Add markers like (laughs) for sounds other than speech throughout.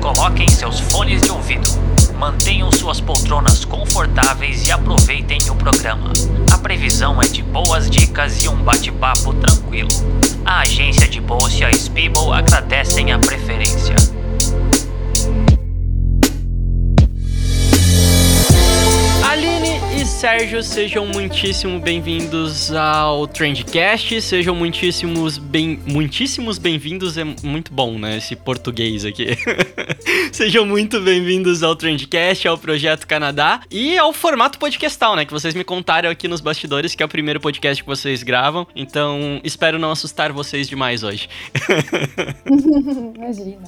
coloquem seus fones de ouvido. Mantenham suas poltronas confortáveis e aproveitem o programa. A previsão é de boas dicas e um bate-papo tranquilo. A agência de bolsa e a Spiebel agradecem a preferência. Sérgio, sejam muitíssimo bem-vindos ao Trendcast. Sejam muitíssimos bem, muitíssimos bem-vindos. É muito bom, né, esse português aqui. (laughs) sejam muito bem-vindos ao Trendcast, ao Projeto Canadá e ao formato podcastal, né, que vocês me contaram aqui nos bastidores que é o primeiro podcast que vocês gravam. Então, espero não assustar vocês demais hoje. (laughs) Imagina.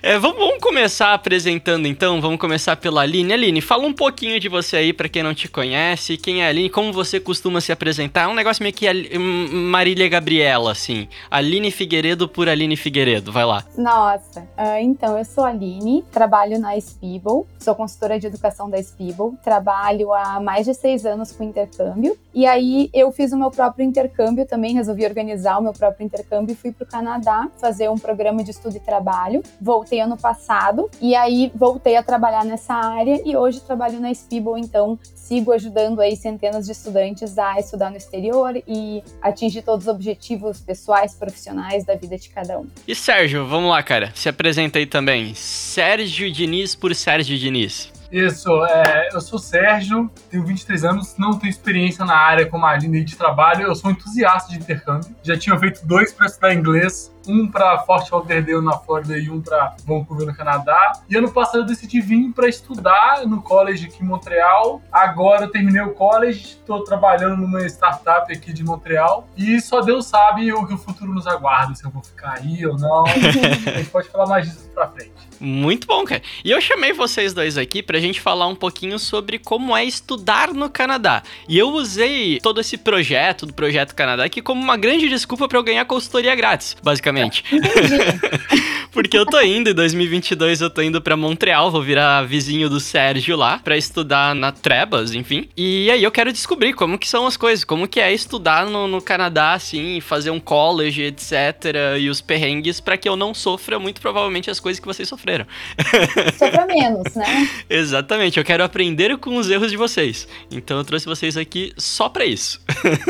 É, vamos, vamos começar apresentando então. Vamos começar pela Aline. Aline, fala um pouquinho de você aí para quem não te conhece. Quem é a Aline? Como você costuma se apresentar? É um negócio meio que hum, Marília Gabriela, assim. Aline Figueiredo por Aline Figueiredo. Vai lá. Nossa, ah, então eu sou a Aline, trabalho na Spiebel, sou consultora de educação da Spiebel, trabalho há mais de seis anos com intercâmbio, e aí eu fiz o meu próprio intercâmbio também, resolvi organizar o meu próprio intercâmbio e fui para o Canadá fazer um programa de estudo e trabalho. Voltei ano passado, e aí voltei a trabalhar nessa área, e hoje trabalho na Spiebel, então sigo ajudando aí centenas de estudantes a estudar no exterior e atingir todos os objetivos pessoais, profissionais da vida de cada um. E Sérgio, vamos lá, cara. Se apresenta aí também. Sérgio Diniz por Sérgio Diniz. Isso, é, eu sou o Sérgio, tenho 23 anos, não tenho experiência na área como a Aline de trabalho, eu sou entusiasta de intercâmbio. Já tinha feito dois para estudar inglês, um para Fort Lauderdale na Flórida e um para Vancouver no Canadá. E ano passado eu decidi vir para estudar no college aqui em Montreal. Agora eu terminei o college, estou trabalhando numa startup aqui de Montreal e só Deus sabe o que o futuro nos aguarda, se eu vou ficar aí ou não. (laughs) a gente pode falar mais disso pra frente. Muito bom, cara. E eu chamei vocês dois aqui pra gente falar um pouquinho sobre como é estudar no Canadá. E eu usei todo esse projeto do Projeto Canadá aqui como uma grande desculpa pra eu ganhar consultoria grátis, basicamente. Exatamente. (laughs) Porque eu tô indo, em 2022 eu tô indo pra Montreal, vou virar vizinho do Sérgio lá pra estudar na Trebas, enfim. E aí eu quero descobrir como que são as coisas, como que é estudar no, no Canadá, assim, fazer um college, etc. E os perrengues pra que eu não sofra muito provavelmente as coisas que vocês sofreram. Sofra menos, né? (laughs) Exatamente, eu quero aprender com os erros de vocês. Então eu trouxe vocês aqui só pra isso.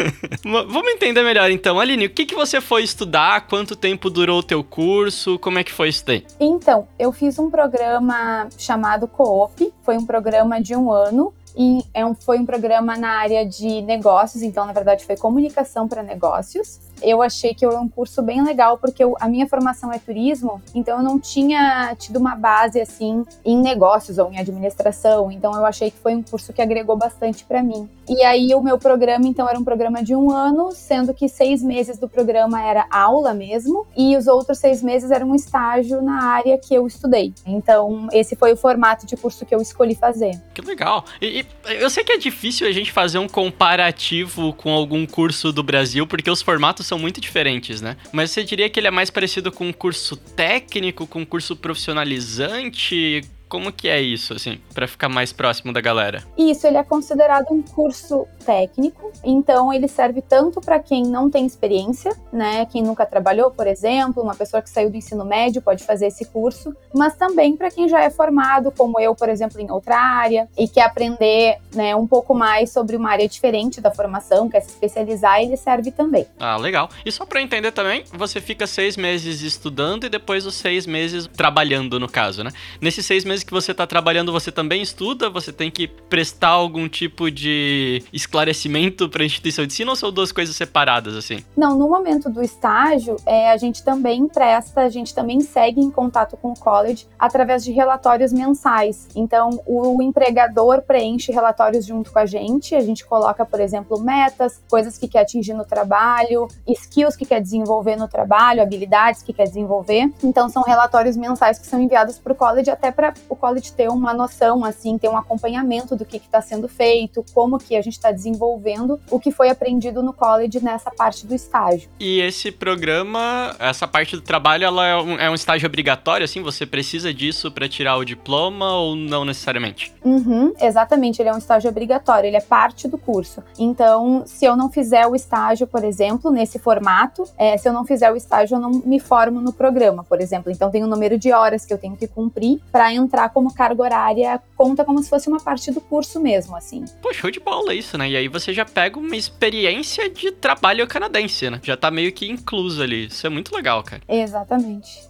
(laughs) Vamos entender melhor então. Aline, o que, que você foi estudar? Quanto tempo durou o teu curso? Como é que foi isso daí? Então, eu fiz um programa chamado Coop, foi um programa de um ano. E é um- foi um programa na área de negócios, então, na verdade, foi comunicação para negócios. Eu achei que era um curso bem legal, porque eu- a minha formação é turismo, então eu não tinha tido uma base assim em negócios ou em administração, então eu achei que foi um curso que agregou bastante para mim. E aí o meu programa, então, era um programa de um ano, sendo que seis meses do programa era aula mesmo, e os outros seis meses era um estágio na área que eu estudei. Então, esse foi o formato de curso que eu escolhi fazer. Que legal. E, e eu sei que é difícil a gente fazer um comparativo com algum curso do Brasil, porque os formatos são muito diferentes, né? Mas você diria que ele é mais parecido com um curso técnico, com um curso profissionalizante? Como que é isso, assim, Pra ficar mais próximo da galera? Isso, ele é considerado um curso técnico, então ele serve tanto para quem não tem experiência, né, quem nunca trabalhou, por exemplo, uma pessoa que saiu do ensino médio pode fazer esse curso, mas também para quem já é formado, como eu, por exemplo, em outra área e quer aprender, né, um pouco mais sobre uma área diferente da formação, quer se especializar, ele serve também. Ah, legal. E só eu entender também, você fica seis meses estudando e depois os seis meses trabalhando, no caso, né? Nesses seis meses que você tá trabalhando, você também estuda? Você tem que prestar algum tipo de esclarecimento pra instituição de ensino ou são duas coisas separadas, assim? Não, no momento do estágio, é, a gente também presta, a gente também segue em contato com o college através de relatórios mensais. Então, o empregador preenche relatórios junto com a gente, a gente coloca, por exemplo, metas, coisas que quer atingir no trabalho, skills que quer desenvolver no trabalho, habilidades que quer desenvolver. Então, são relatórios mensais que são enviados para o college até para o college ter uma noção, assim, ter um acompanhamento do que está sendo feito, como que a gente está desenvolvendo o que foi aprendido no college nessa parte do estágio. E esse programa, essa parte do trabalho, ela é um, é um estágio obrigatório, assim? Você precisa disso para tirar o diploma ou não necessariamente? Uhum, exatamente, ele é um estágio obrigatório, ele é parte do curso. Então, se eu não fizer o estágio, por exemplo, nesse formato, é, se eu não fizer o estágio, eu não me formo no programa, por exemplo. Então, tem um número de horas que eu tenho que cumprir para entrar como carga horária, conta como se fosse uma parte do curso mesmo, assim. Pô, show de bola isso, né? E aí você já pega uma experiência de trabalho canadense, né? Já tá meio que incluso ali. Isso é muito legal, cara. Exatamente.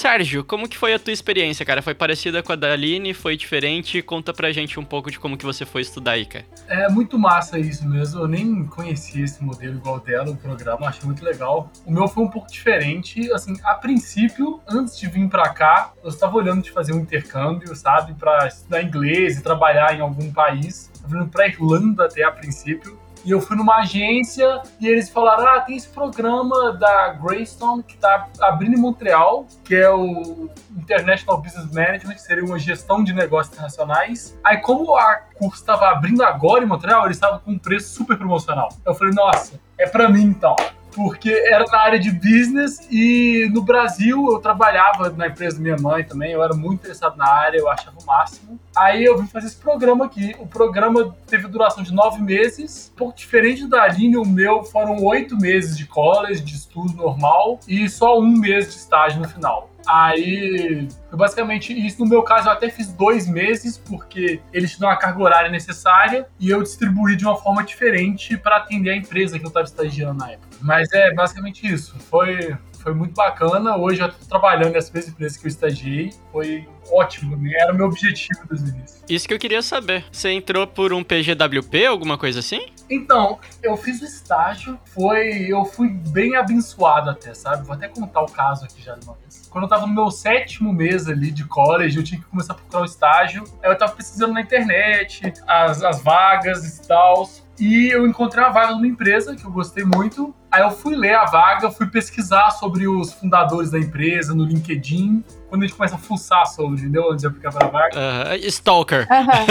Sérgio, como que foi a tua experiência, cara? Foi parecida com a da Aline? Foi diferente? Conta pra gente um pouco de como que você foi estudar aí, cara. É muito massa isso mesmo. Eu nem conhecia esse modelo igual dela, o programa, achei muito legal. O meu foi um pouco diferente. Assim, a princípio, antes de vir pra cá, eu estava olhando de fazer um intercâmbio, sabe? Pra estudar inglês e trabalhar em algum país. Eu vindo pra Irlanda até a princípio. E eu fui numa agência e eles falaram: ah, tem esse programa da Greystone que tá abrindo em Montreal, que é o International Business Management, que seria uma gestão de negócios internacionais. Aí, como a curso estava abrindo agora em Montreal, eles estavam com um preço super promocional. Eu falei: nossa, é para mim então porque era na área de business e no Brasil eu trabalhava na empresa da minha mãe também, eu era muito interessado na área, eu achava o máximo. Aí eu vim fazer esse programa aqui. O programa teve duração de nove meses, um pouco diferente da Aline, o meu foram oito meses de college, de estudo normal, e só um mês de estágio no final. Aí, basicamente isso. No meu caso, eu até fiz dois meses, porque eles te dão a carga horária necessária e eu distribuí de uma forma diferente para atender a empresa que eu estava estagiando na época. Mas é basicamente isso. Foi, foi muito bacana. Hoje eu estou trabalhando nessa mesma empresa que eu estagiei. Foi ótimo, né? Era o meu objetivo desde o início. Isso que eu queria saber. Você entrou por um PGWP, alguma coisa assim? Então, eu fiz o estágio, foi. Eu fui bem abençoado até, sabe? Vou até contar o caso aqui já de uma vez. Quando eu tava no meu sétimo mês ali de college, eu tinha que começar a procurar o estágio. Aí eu tava pesquisando na internet, as, as vagas e tal. E eu encontrei uma vaga numa empresa que eu gostei muito. Aí eu fui ler a vaga, fui pesquisar sobre os fundadores da empresa no LinkedIn. Quando a gente começa a fuçar sobre, entendeu? Onde aplicar para a vaga. Uh, stalker. Aham.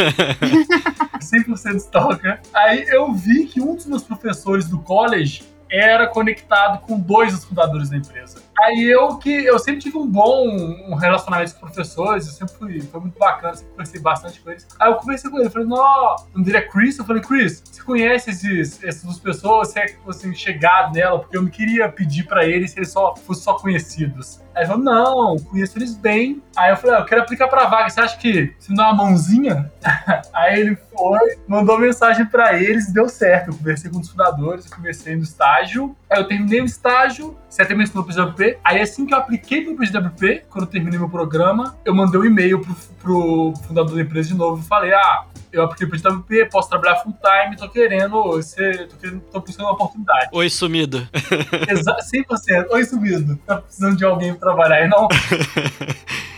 (laughs) 100% stalker. Aí eu vi que um dos meus professores do college era conectado com dois dos fundadores da empresa. Aí eu que eu sempre tive um bom relacionamento com professores, eu sempre fui, foi muito bacana, sempre conversei bastante com eles. Aí eu conversei com ele, falei, não, o nome dele é Chris, eu falei, Chris, você conhece esses, essas duas pessoas, você é assim, chegado nela, porque eu não queria pedir pra eles se eles só fossem só conhecidos. Aí falou, não, conheço eles bem. Aí eu falei, ah, eu quero aplicar pra vaga, você acha que se me dá uma mãozinha? (laughs) Aí ele foi, mandou mensagem pra eles, deu certo. Eu conversei com os fundadores, eu comecei no estágio. Aí eu terminei o estágio, você até mencionou o PWP. Aí assim que eu apliquei pro PWP, quando eu terminei meu programa, eu mandei um e-mail pro, pro fundador da empresa de novo e falei, ah, eu apliquei pro PWP, posso trabalhar full time, tô querendo, ser, tô, querendo tô buscando uma oportunidade. Oi, sumido. (laughs) Exa 100%. Oi, sumido. Tá precisando de alguém pra trabalhar aí, não? (laughs)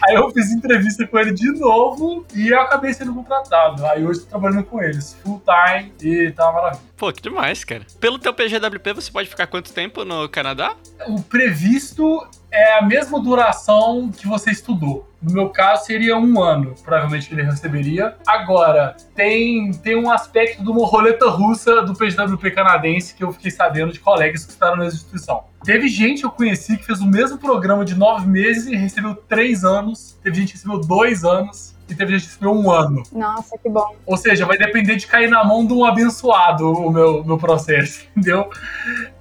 Aí eu fiz entrevista com ele de novo e eu acabei sendo contratado. Aí hoje tô trabalhando com eles, full time e tá uma maravilha. Pô, que demais, cara. Pelo teu PGWP, você pode ficar quanto tempo no Canadá? O previsto é a mesma duração que você estudou. No meu caso, seria um ano, provavelmente, que ele receberia. Agora, tem, tem um aspecto de uma roleta russa do PGWP canadense que eu fiquei sabendo de colegas que estavam nessa instituição. Teve gente que eu conheci que fez o mesmo programa de nove meses e recebeu três anos. Teve gente que recebeu dois anos. E teve gente que recebeu um ano. Nossa, que bom. Ou seja, vai depender de cair na mão de um abençoado o meu, meu processo, (laughs) entendeu?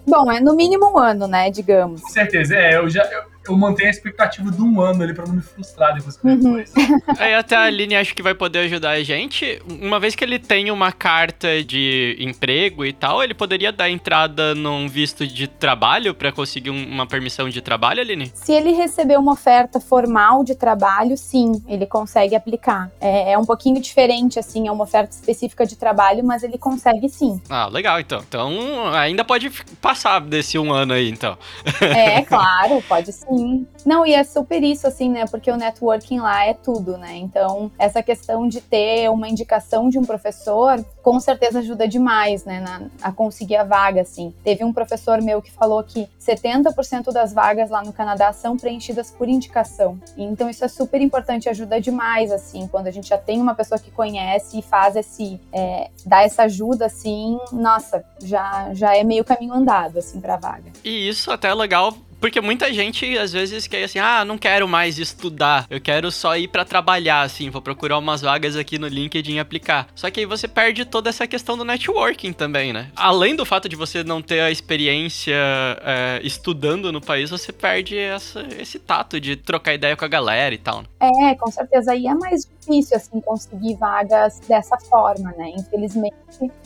Bom, é no mínimo um ano, né, digamos. Com certeza, é. Eu já. Eu, eu mantenho a expectativa de um ano ali pra não me frustrar depois que eu Uhum. (laughs) Aí até a Aline acho que vai poder ajudar a gente. Uma vez que ele tem uma carta de emprego e tal, ele poderia dar entrada num visto de trabalho pra conseguir um- uma permissão de trabalho, Aline? Se ele receber uma oferta formal de trabalho, sim, ele consegue aplicar. É, é um pouquinho diferente, assim, é uma oferta específica de trabalho, mas ele consegue sim. Ah, legal, então. Então ainda pode passar desse um ano aí, então. É, (laughs) claro, pode ser. Sim. Não, e é super isso, assim, né? Porque o networking lá é tudo, né? Então, essa questão de ter uma indicação de um professor, com certeza ajuda demais, né? Na, a conseguir a vaga, assim. Teve um professor meu que falou que 70% das vagas lá no Canadá são preenchidas por indicação. Então, isso é super importante, ajuda demais, assim, quando a gente já tem uma pessoa que conhece e faz esse. É, dá essa ajuda, assim, nossa, já, já é meio caminho andado, assim, pra vaga. E isso até é legal porque muita gente às vezes quer assim, ah, não quero mais estudar, eu quero só ir para trabalhar, assim, vou procurar umas vagas aqui no LinkedIn e aplicar. Só que aí você perde toda essa questão do networking também, né? Além do fato de você não ter a experiência é, estudando no país, você perde essa, esse tato de trocar ideia com a galera e tal. Né? É, com certeza. E é mais difícil, assim, conseguir vagas dessa forma, né? Infelizmente,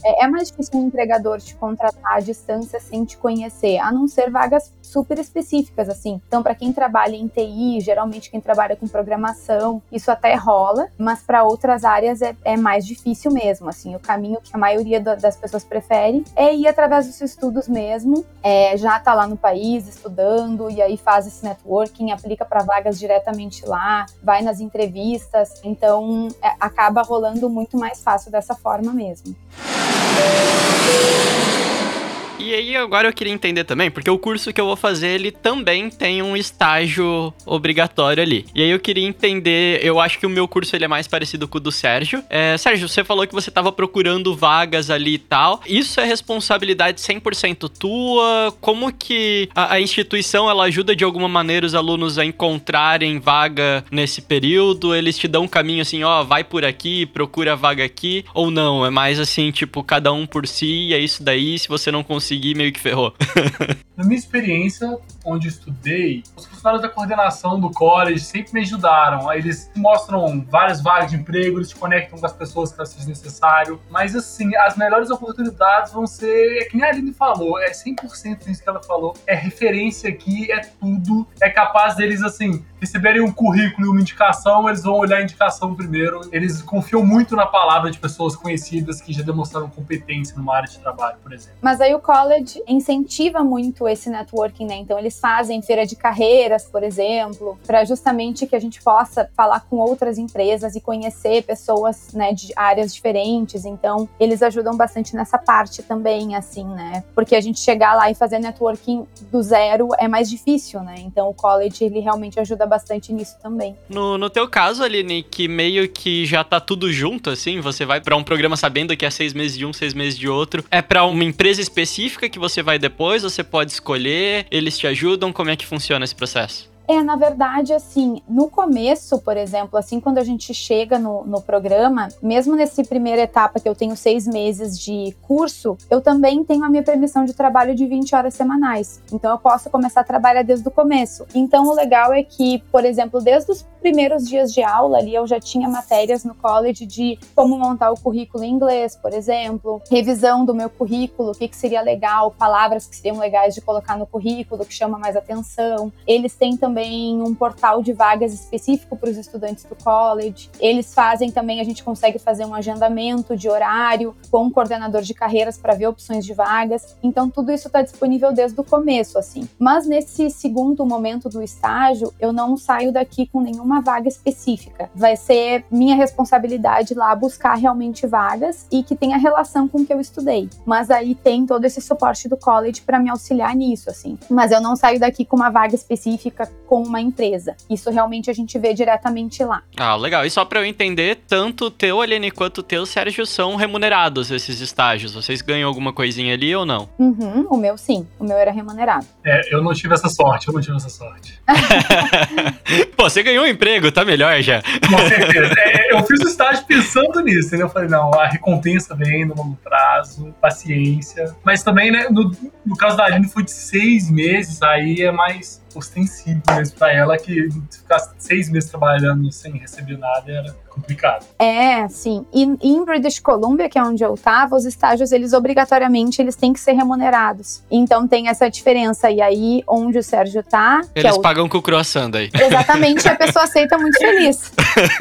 é, é mais difícil um empregador te contratar à distância sem te conhecer, a não ser vagas super específicas, assim. Então, para quem trabalha em TI, geralmente quem trabalha com programação, isso até rola, mas para outras áreas é, é, mais difícil mesmo, assim. O caminho que a maioria das pessoas prefere é ir através dos estudos mesmo, é, já tá lá no país estudando e aí faz esse networking, aplica para vagas diretamente lá, vai nas entrevistas, então é, acaba rolando muito mais fácil dessa forma mesmo. Música e aí agora eu queria entender também, porque o curso que eu vou fazer, ele também tem um estágio obrigatório ali. E aí eu queria entender, eu acho que o meu curso ele é mais parecido com o do Sérgio. É, Sérgio, você falou que você estava procurando vagas ali e tal. Isso é responsabilidade 100% tua? Como que a, a instituição ela ajuda de alguma maneira os alunos a encontrarem vaga nesse período? Eles te dão um caminho assim, ó, vai por aqui, procura vaga aqui, ou não? É mais assim, tipo, cada um por si, é isso daí, se você não conseguir conseguir, meio que ferrou. Na minha experiência, onde estudei, os funcionários da coordenação do college sempre me ajudaram. Eles mostram várias vagas de emprego, eles te conectam com as pessoas que seja necessário. Mas assim, as melhores oportunidades vão ser, é que nem a Aline falou, é 100% isso que ela falou. É referência aqui, é tudo. É capaz deles, assim, receberem um currículo e uma indicação, eles vão olhar a indicação primeiro. Eles confiam muito na palavra de pessoas conhecidas que já demonstraram competência numa área de trabalho, por exemplo. Mas aí o college incentiva muito esse networking, né? Então eles fazem feira de carreiras, por exemplo, para justamente que a gente possa falar com outras empresas e conhecer pessoas, né, de áreas diferentes. Então eles ajudam bastante nessa parte também, assim, né? Porque a gente chegar lá e fazer networking do zero é mais difícil, né? Então o college ele realmente ajuda bastante nisso também. No, no teu caso, Aline, que meio que já tá tudo junto, assim, você vai para um programa sabendo que é seis meses de um, seis meses de outro, é para uma empresa específica que você vai depois, você pode escolher, eles te ajudam, como é que funciona esse processo? É, na verdade, assim, no começo, por exemplo, assim, quando a gente chega no, no programa, mesmo nessa primeira etapa que eu tenho seis meses de curso, eu também tenho a minha permissão de trabalho de 20 horas semanais. Então, eu posso começar a trabalhar desde o começo. Então, o legal é que, por exemplo, desde os primeiros dias de aula ali, eu já tinha matérias no college de como montar o currículo em inglês, por exemplo, revisão do meu currículo, o que, que seria legal, palavras que seriam legais de colocar no currículo, que chama mais atenção. Eles têm também também um portal de vagas específico para os estudantes do college. Eles fazem também, a gente consegue fazer um agendamento de horário com um coordenador de carreiras para ver opções de vagas. Então, tudo isso está disponível desde o começo, assim. Mas nesse segundo momento do estágio, eu não saio daqui com nenhuma vaga específica. Vai ser minha responsabilidade lá buscar realmente vagas e que tenha relação com o que eu estudei. Mas aí tem todo esse suporte do college para me auxiliar nisso, assim. Mas eu não saio daqui com uma vaga específica com uma empresa. Isso realmente a gente vê diretamente lá. Ah, legal. E só para eu entender, tanto o teu, Aline, quanto o teu, Sérgio, são remunerados esses estágios. Vocês ganham alguma coisinha ali ou não? Uhum, o meu sim. O meu era remunerado. É, eu não tive essa sorte, eu não tive essa sorte. (laughs) Pô, você ganhou um emprego, tá melhor já. Com certeza. É, eu fiz o estágio pensando nisso, entendeu? Eu falei, não, a recompensa vem no longo prazo, paciência. Mas também, né, no, no caso da Aline foi de seis meses, aí é mais ostensivo mesmo para ela que ficar seis meses trabalhando sem receber nada era complicado. É, sim. E em British Columbia, que é onde eu tava, os estágios, eles obrigatoriamente, eles têm que ser remunerados. Então tem essa diferença. E aí, onde o Sérgio tá... Eles é o... pagam com o croissant daí. Exatamente, a pessoa aceita muito feliz.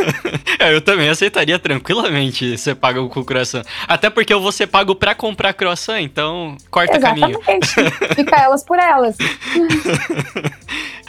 (laughs) é, eu também aceitaria tranquilamente ser pago com croissant. Até porque eu vou ser pago pra comprar croissant, então corta Exatamente. caminho. Fica elas por elas. (laughs)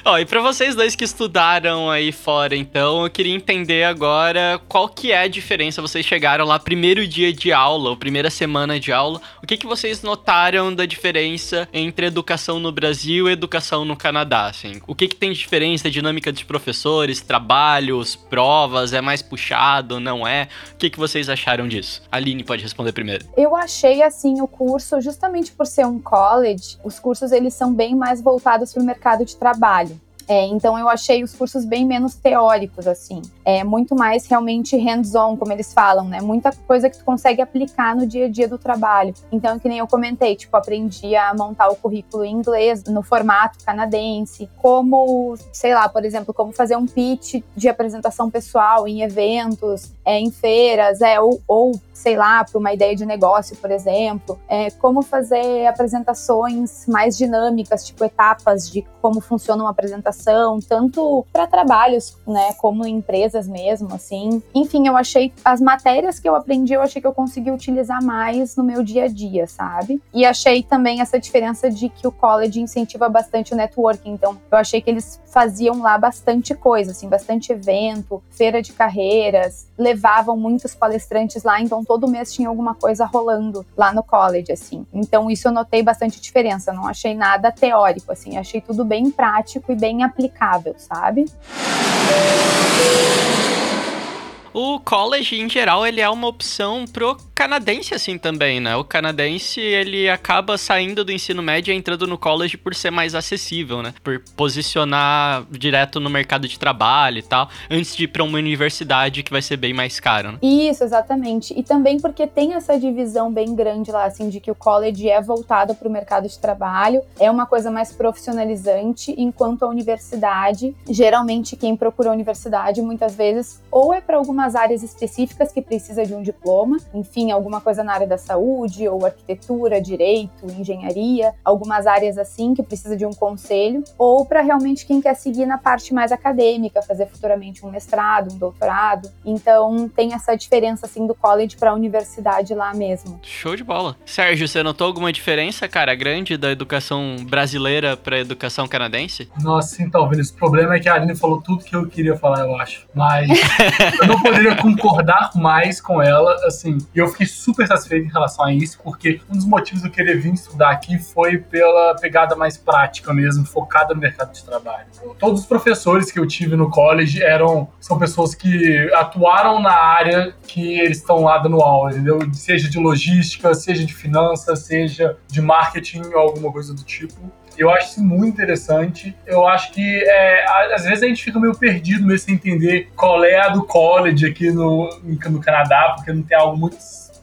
Ó, e para vocês dois que estudaram aí fora, então, eu queria entender agora qual que é a diferença. Vocês chegaram lá primeiro dia de aula, ou primeira semana de aula. O que que vocês notaram da diferença entre educação no Brasil e educação no Canadá, assim? O que que tem de diferença, dinâmica dos professores, trabalhos, provas, é mais puxado, não é? O que que vocês acharam disso? A Aline pode responder primeiro. Eu achei assim o curso, justamente por ser um college, os cursos eles são bem mais voltados para o mercado de trabalho. É, então eu achei os cursos bem menos teóricos, assim. É muito mais realmente hands-on, como eles falam, né? Muita coisa que tu consegue aplicar no dia a dia do trabalho. Então, que nem eu comentei, tipo, aprendi a montar o currículo em inglês no formato canadense, como, sei lá, por exemplo, como fazer um pitch de apresentação pessoal em eventos, é, em feiras, é, ou, ou sei lá, para uma ideia de negócio, por exemplo, é, como fazer apresentações mais dinâmicas, tipo etapas de como funciona uma apresentação, tanto para trabalhos, né, como em empresas mesmo, assim. Enfim, eu achei as matérias que eu aprendi, eu achei que eu consegui utilizar mais no meu dia a dia, sabe? E achei também essa diferença de que o college incentiva bastante o networking, então eu achei que eles faziam lá bastante coisa, assim, bastante evento, feira de carreiras, levavam muitos palestrantes lá, então todo mês tinha alguma coisa rolando lá no college, assim. Então isso eu notei bastante diferença, não achei nada teórico, assim, achei tudo bem prático e bem aplicável, sabe? O college, em geral, ele é uma opção pro canadense, assim, também, né? O canadense, ele acaba saindo do ensino médio e entrando no college por ser mais acessível, né? Por posicionar direto no mercado de trabalho e tal, antes de ir pra uma universidade que vai ser bem mais caro, né? Isso, exatamente. E também porque tem essa divisão bem grande lá, assim, de que o college é voltado pro mercado de trabalho, é uma coisa mais profissionalizante, enquanto a universidade, geralmente quem procura a universidade, muitas vezes, ou é para alguma algumas áreas específicas que precisa de um diploma, enfim, alguma coisa na área da saúde, ou arquitetura, direito, engenharia, algumas áreas assim que precisa de um conselho, ou para realmente quem quer seguir na parte mais acadêmica, fazer futuramente um mestrado, um doutorado. Então tem essa diferença assim do college para a universidade lá mesmo. Show de bola. Sérgio, você notou alguma diferença, cara, grande da educação brasileira para a educação canadense? Nossa, sim, talvez. O problema é que a Aline falou tudo que eu queria falar, eu acho. Mas (laughs) eu não poderia concordar mais com ela, assim, e eu fiquei super satisfeito em relação a isso, porque um dos motivos eu querer vir estudar aqui foi pela pegada mais prática mesmo, focada no mercado de trabalho. Todos os professores que eu tive no college eram, são pessoas que atuaram na área que eles estão lá dando aula, entendeu? Seja de logística, seja de finanças, seja de marketing ou alguma coisa do tipo. Eu acho isso muito interessante. Eu acho que é, às vezes a gente fica meio perdido mesmo sem entender qual é a do college aqui no, no Canadá, porque não tem algo muito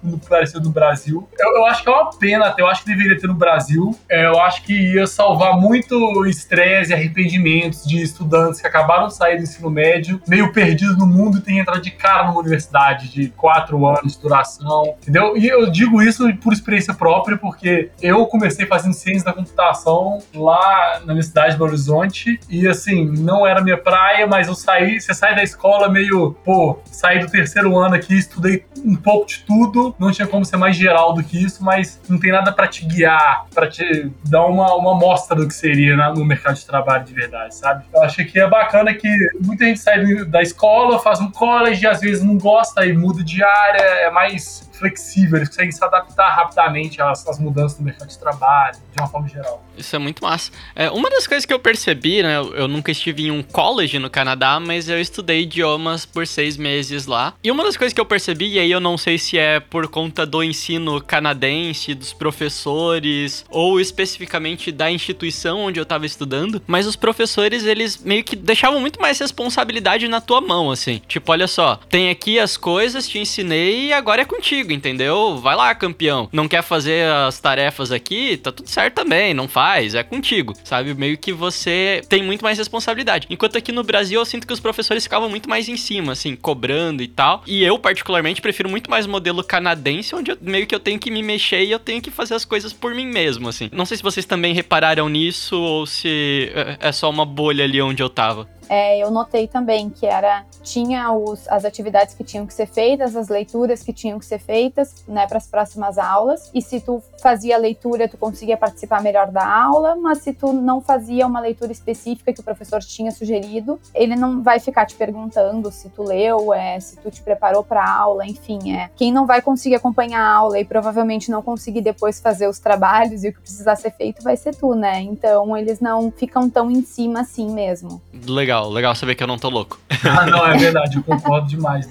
no parecido no Brasil. Eu, eu, acho que é uma pena até, eu acho que deveria ter no Brasil. É, eu acho que ia salvar muito estresse e arrependimentos de estudantes que acabaram de sair do ensino médio, meio perdidos no mundo e têm entrado de cara numa universidade de quatro anos de duração, entendeu? E eu digo isso por experiência própria, porque eu comecei fazendo ciência da computação lá na minha cidade, Belo Horizonte, e assim, não era minha praia, mas eu saí, você sai da escola meio, pô, saí do terceiro ano aqui, estudei um pouco de tudo, não tinha como ser mais geral do que isso, mas não tem nada para te guiar, para te dar uma, uma mostra do que seria no mercado de trabalho de verdade, sabe? Eu achei que é bacana que muita gente sai da escola, faz um college, às vezes não gosta e muda de área, é mais flexível, eles conseguem se adaptar rapidamente às, às, mudanças no mercado de trabalho, de uma forma geral. Isso é muito massa. É, uma das coisas que eu percebi, né, eu nunca estive em um college no Canadá, mas eu estudei idiomas por seis meses lá. E uma das coisas que eu percebi, e aí eu não sei se é por conta do ensino canadense, dos professores, ou especificamente da instituição onde eu tava estudando, mas os professores, eles meio que deixavam muito mais responsabilidade na tua mão, assim. Tipo, olha só, tem aqui as coisas, te ensinei e agora é contigo entendeu? Vai lá, campeão. Não quer fazer as tarefas aqui? Tá tudo certo também, não faz, é contigo, sabe? Meio que você tem muito mais responsabilidade. Enquanto aqui no Brasil eu sinto que os professores ficavam muito mais em cima, assim, cobrando e tal. E eu, particularmente, prefiro muito mais modelo canadense, onde eu, meio que eu tenho que me mexer e eu tenho que fazer as coisas por mim mesmo, assim. Não sei se vocês também repararam nisso ou se é, é só uma bolha ali onde eu tava. É, eu notei também que era tinha os, as atividades que tinham que ser feitas, as leituras que tinham que ser feitas, né, para as próximas aulas. E se tu fazia leitura, tu conseguia participar melhor da aula, mas se tu não fazia uma leitura específica que o professor tinha sugerido, ele não vai ficar te perguntando se tu leu, é, se tu te preparou para a aula, enfim, é. Quem não vai conseguir acompanhar a aula e provavelmente não conseguir depois fazer os trabalhos e o que precisar ser feito vai ser tu, né? Então eles não ficam tão em cima assim mesmo. Legal, legal saber que eu não tô louco. (laughs) ah, não, é verdade, eu concordo demais.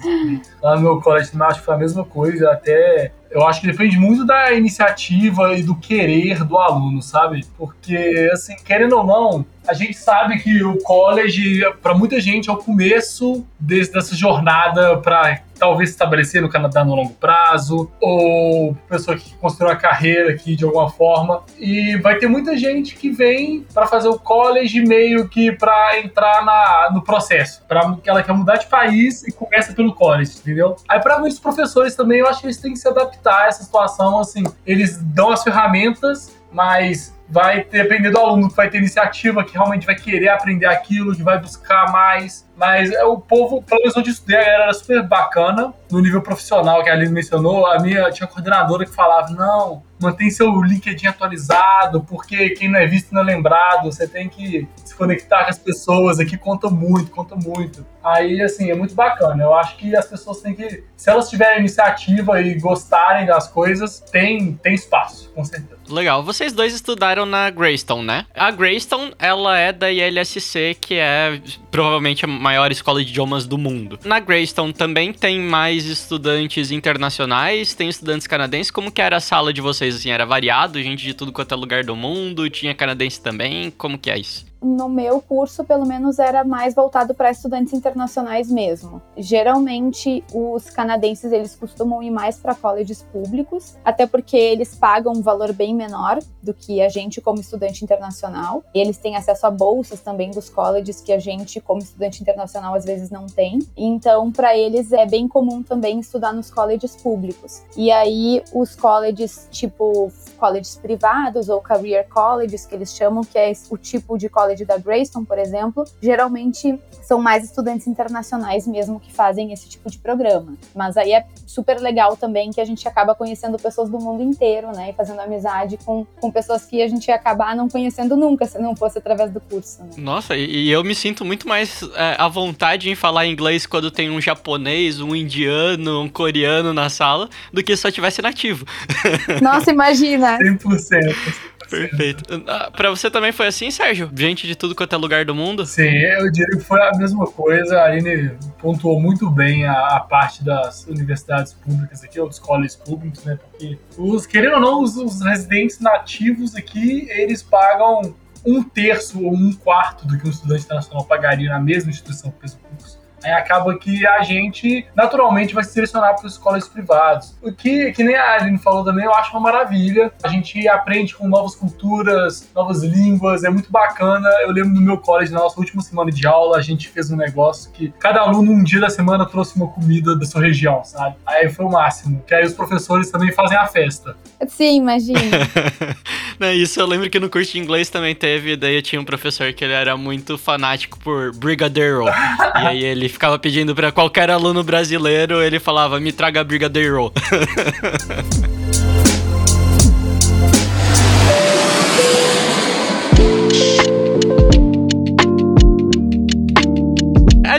Lá no meu colégio de mágico foi a mesma coisa, até eu acho que depende muito da iniciativa e do querer do aluno, sabe? Porque, assim, querendo ou não, a gente sabe que o college, para muita gente, é o começo desse, dessa jornada para talvez estabelecer no Canadá no longo prazo, ou pessoa que construiu uma carreira aqui de alguma forma. E vai ter muita gente que vem para fazer o college meio que para entrar na, no processo, para que ela quer mudar de país e começa pelo college, entendeu? Aí para muitos professores também, eu acho que eles têm que se adaptar a essa situação, assim, eles dão as ferramentas, mas vai depender do aluno que vai ter iniciativa, que realmente vai querer aprender aquilo, que vai buscar mais. Mas é o povo, pelo menos onde estudei, a galera era super bacana. No nível profissional que a Aline mencionou, a minha tinha coordenadora que falava: não, mantém seu LinkedIn atualizado, porque quem não é visto não é lembrado, você tem que se conectar com as pessoas aqui, conta muito, conta muito. Aí, assim, é muito bacana. Eu acho que as pessoas têm que, se elas tiverem iniciativa e gostarem das coisas, tem, tem espaço, com certeza. Legal. Vocês dois estudaram na Greystone, né? A Greystone, ela é da ILSC, que é provavelmente a maior escola de idiomas do mundo. Na Greystone também tem mais estudantes internacionais, tem estudantes canadenses. Como que era a sala de vocês? Assim, era variado, gente de tudo quanto é lugar do mundo? Tinha canadense também? Como que é isso? No meu curso, pelo menos, era mais voltado para estudantes internacionais mesmo. Geralmente, os canadenses eles costumam ir mais para colleges públicos, até porque eles pagam um valor bem menor do que a gente como estudante internacional. Eles têm acesso a bolsas também dos colleges que a gente como estudante internacional às vezes não tem. Então, para eles é bem comum também estudar nos colleges públicos. E aí, os colleges tipo colleges privados ou career colleges que eles chamam, que é o tipo de college College da Greystone, por exemplo, geralmente são mais estudantes internacionais mesmo que fazem esse tipo de programa. Mas aí é super legal também que a gente acaba conhecendo pessoas do mundo inteiro, né? E fazendo amizade com, com pessoas que a gente ia acabar não conhecendo nunca se não fosse através do curso. Né? Nossa, e, e, eu me sinto muito mais é, à vontade em falar inglês quando tem um japonês, um indiano, um coreano na sala, do que se só tivesse nativo. (laughs) Nossa, imagina! 100%. Perfeito. Ah, pra você também foi assim, Sérgio? Gente de tudo quanto é lugar do mundo? Sim, eu diria que foi a mesma coisa. A Aline pontuou muito bem a, a parte das universidades públicas aqui, ou dos colégios públicos, né? Porque, os, querendo ou não, os, os residentes nativos aqui, eles pagam um terço ou um quarto do que um estudante internacional pagaria na mesma instituição que fez o curso. Aí acaba que a gente naturalmente vai se selecionar para escolas privadas. O que, que nem a Aline falou também, eu acho uma maravilha. A gente aprende com novas culturas, novas línguas, é muito bacana. Eu lembro no meu college, na nossa última semana de aula, a gente fez um negócio que cada aluno, um dia da semana, trouxe uma comida da sua região, sabe? Aí foi o máximo. Que aí os professores também fazem a festa. Sim, imagina. (laughs) Isso eu lembro que no curso de inglês também teve, daí eu tinha um professor que ele era muito fanático por Brigadeiro. e aí ele ficava pedindo para qualquer aluno brasileiro, ele falava, me traga Brigadeiro. (laughs)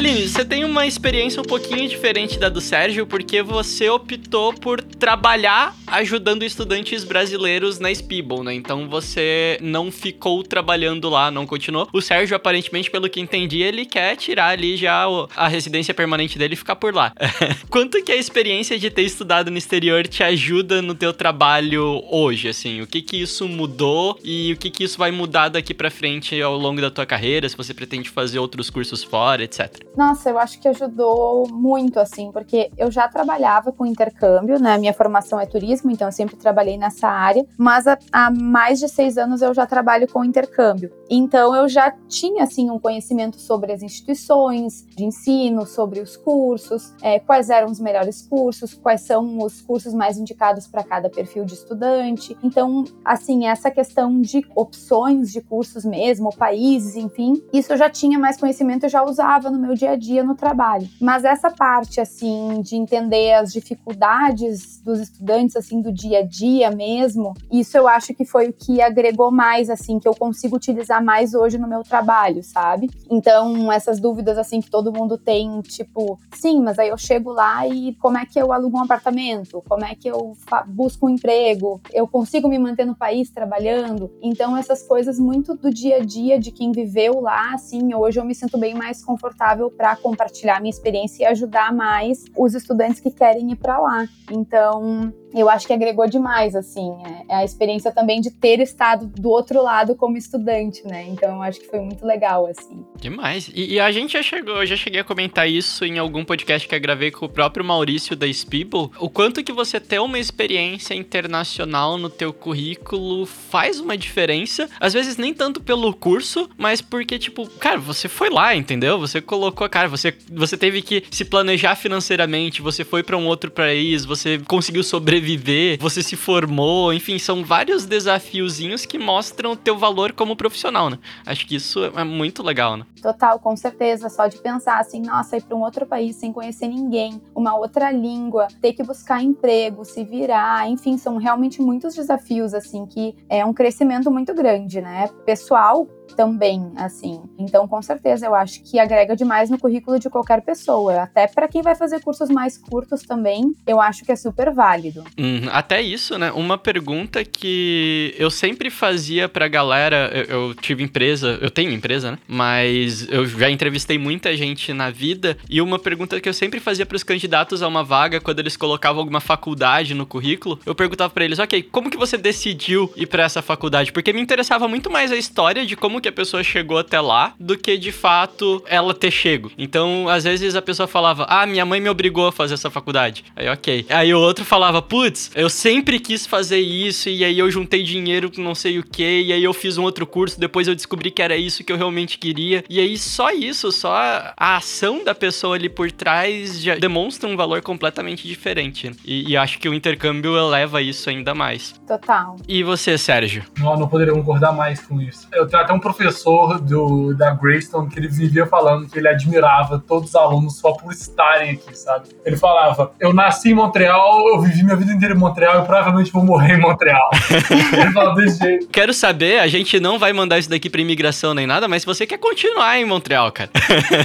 Aline, você tem uma experiência um pouquinho diferente da do Sérgio, porque você optou por trabalhar ajudando estudantes brasileiros na Spibble, né? Então você não ficou trabalhando lá, não continuou. O Sérgio, aparentemente, pelo que entendi, ele quer tirar ali já a residência permanente dele e ficar por lá. (laughs) Quanto que a experiência de ter estudado no exterior te ajuda no teu trabalho hoje, assim? O que que isso mudou e o que que isso vai mudar daqui para frente ao longo da tua carreira, se você pretende fazer outros cursos fora, etc. Nossa, eu acho que ajudou muito, assim, porque eu já trabalhava com intercâmbio, né? Minha formação é turismo então eu sempre trabalhei nessa área, mas há, há mais de seis anos eu já trabalho com intercâmbio. Então eu já tinha assim um conhecimento sobre as instituições de ensino, sobre os cursos, é, quais eram os melhores cursos, quais são os cursos mais indicados para cada perfil de estudante. Então, assim, essa questão de opções de cursos mesmo, países, enfim, isso eu já tinha mais conhecimento, eu já usava no meu dia a dia no trabalho. Mas essa parte assim de entender as dificuldades dos estudantes assim do dia a dia mesmo, isso eu acho que foi o que agregou mais assim que eu consigo utilizar mais hoje no meu trabalho, sabe? Então, essas dúvidas assim que todo mundo tem, tipo, sim, mas aí eu chego lá e como é que eu alugo um apartamento? Como é que eu busco um emprego? Eu consigo me manter no país trabalhando? Então, essas coisas muito do dia a dia de quem viveu lá, assim, hoje eu me sinto bem mais confortável para compartilhar minha experiência e ajudar mais os estudantes que querem ir para lá. Então, eu acho que agregou demais, assim, é, é a experiência também de ter estado do outro lado como estudante, né? Então eu acho que foi muito legal, assim. Demais. E, e, a gente já chegou, eu já cheguei a comentar isso em algum podcast que eu gravei com o próprio Maurício da Spiegel, o quanto que você ter uma experiência internacional no teu currículo faz uma diferença, às vezes nem tanto pelo curso, mas porque, tipo, cara, você foi lá, entendeu? Você colocou cara, você, você teve que se planejar financeiramente, você foi para um outro país, você conseguiu sobreviver sobreviver, você se formou, enfim, são vários desafiozinhos que mostram o teu valor como profissional, né? Acho que isso é muito legal, né? Total, com certeza. Só de pensar assim, nossa, ir para um outro país sem conhecer ninguém, uma outra língua, ter que buscar emprego, se virar, enfim, são realmente muitos desafios, assim, que é um crescimento muito grande, né? Pessoal, também, assim. Então, com certeza, eu acho que agrega demais no currículo de qualquer pessoa. Até para quem vai fazer cursos mais curtos também, eu acho que é super válido. Hum, até isso, né? Uma pergunta que eu sempre fazia pra galera, eu, eu, tive empresa, eu tenho empresa, né? Mas eu já entrevistei muita gente na vida e uma pergunta que eu sempre fazia para os candidatos a uma vaga quando eles colocavam alguma faculdade no currículo, eu perguntava para eles, ok, como que você decidiu ir para essa faculdade? Porque me interessava muito mais a história de como que a pessoa chegou até lá do que de fato ela ter chego. Então, às vezes a pessoa falava: "Ah, minha mãe me obrigou a fazer essa faculdade". Aí, OK. Aí o outro falava: "Putz, eu sempre quis fazer isso e aí eu juntei dinheiro com não sei o que e aí eu fiz um outro curso, depois eu descobri que era isso que eu realmente queria". E aí só isso, só a ação da pessoa ali por trás já demonstra um valor completamente diferente. E, e acho que o intercâmbio eleva isso ainda mais. Total. E você, Sérgio? Não, não poderia concordar mais com isso. Eu tenho até um professor do, da Greystone que ele vivia falando que ele admirava todos os alunos só por estarem aqui, sabe? Ele falava: Eu nasci em Montreal, eu vivi minha vida inteira em Montreal e provavelmente vou morrer em Montreal. (laughs) ele falava desse jeito. Quero saber, a gente não vai mandar isso daqui pra imigração nem nada, mas se você quer continuar em Montreal, cara.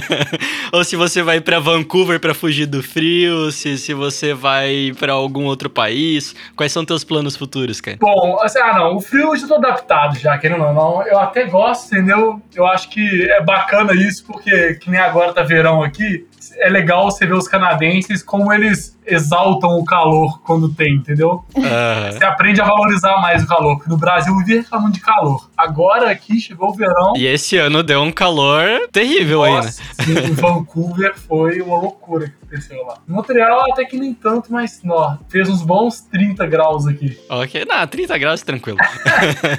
(laughs) Ou se você vai para Vancouver para fugir do frio, se, se você vai para algum outro país, quais são teus planos futuros, cara? Bom, assim, ah não, o frio eu já tô adaptado já, querendo ou não. Eu até gosto entendeu? Eu acho que é bacana isso, porque que nem agora tá verão aqui, é legal você ver os canadenses como eles exaltam o calor quando tem, entendeu? Uhum. Você aprende a valorizar mais o calor. Porque no Brasil eu vivia reclamando de calor. Agora aqui chegou o verão. E esse ano deu um calor terrível Nossa, aí, né? Sim, Vancouver foi uma loucura que aconteceu lá. Montreal até que nem tanto, mas ó, fez uns bons 30 graus aqui. Ok, não, 30 graus é tranquilo.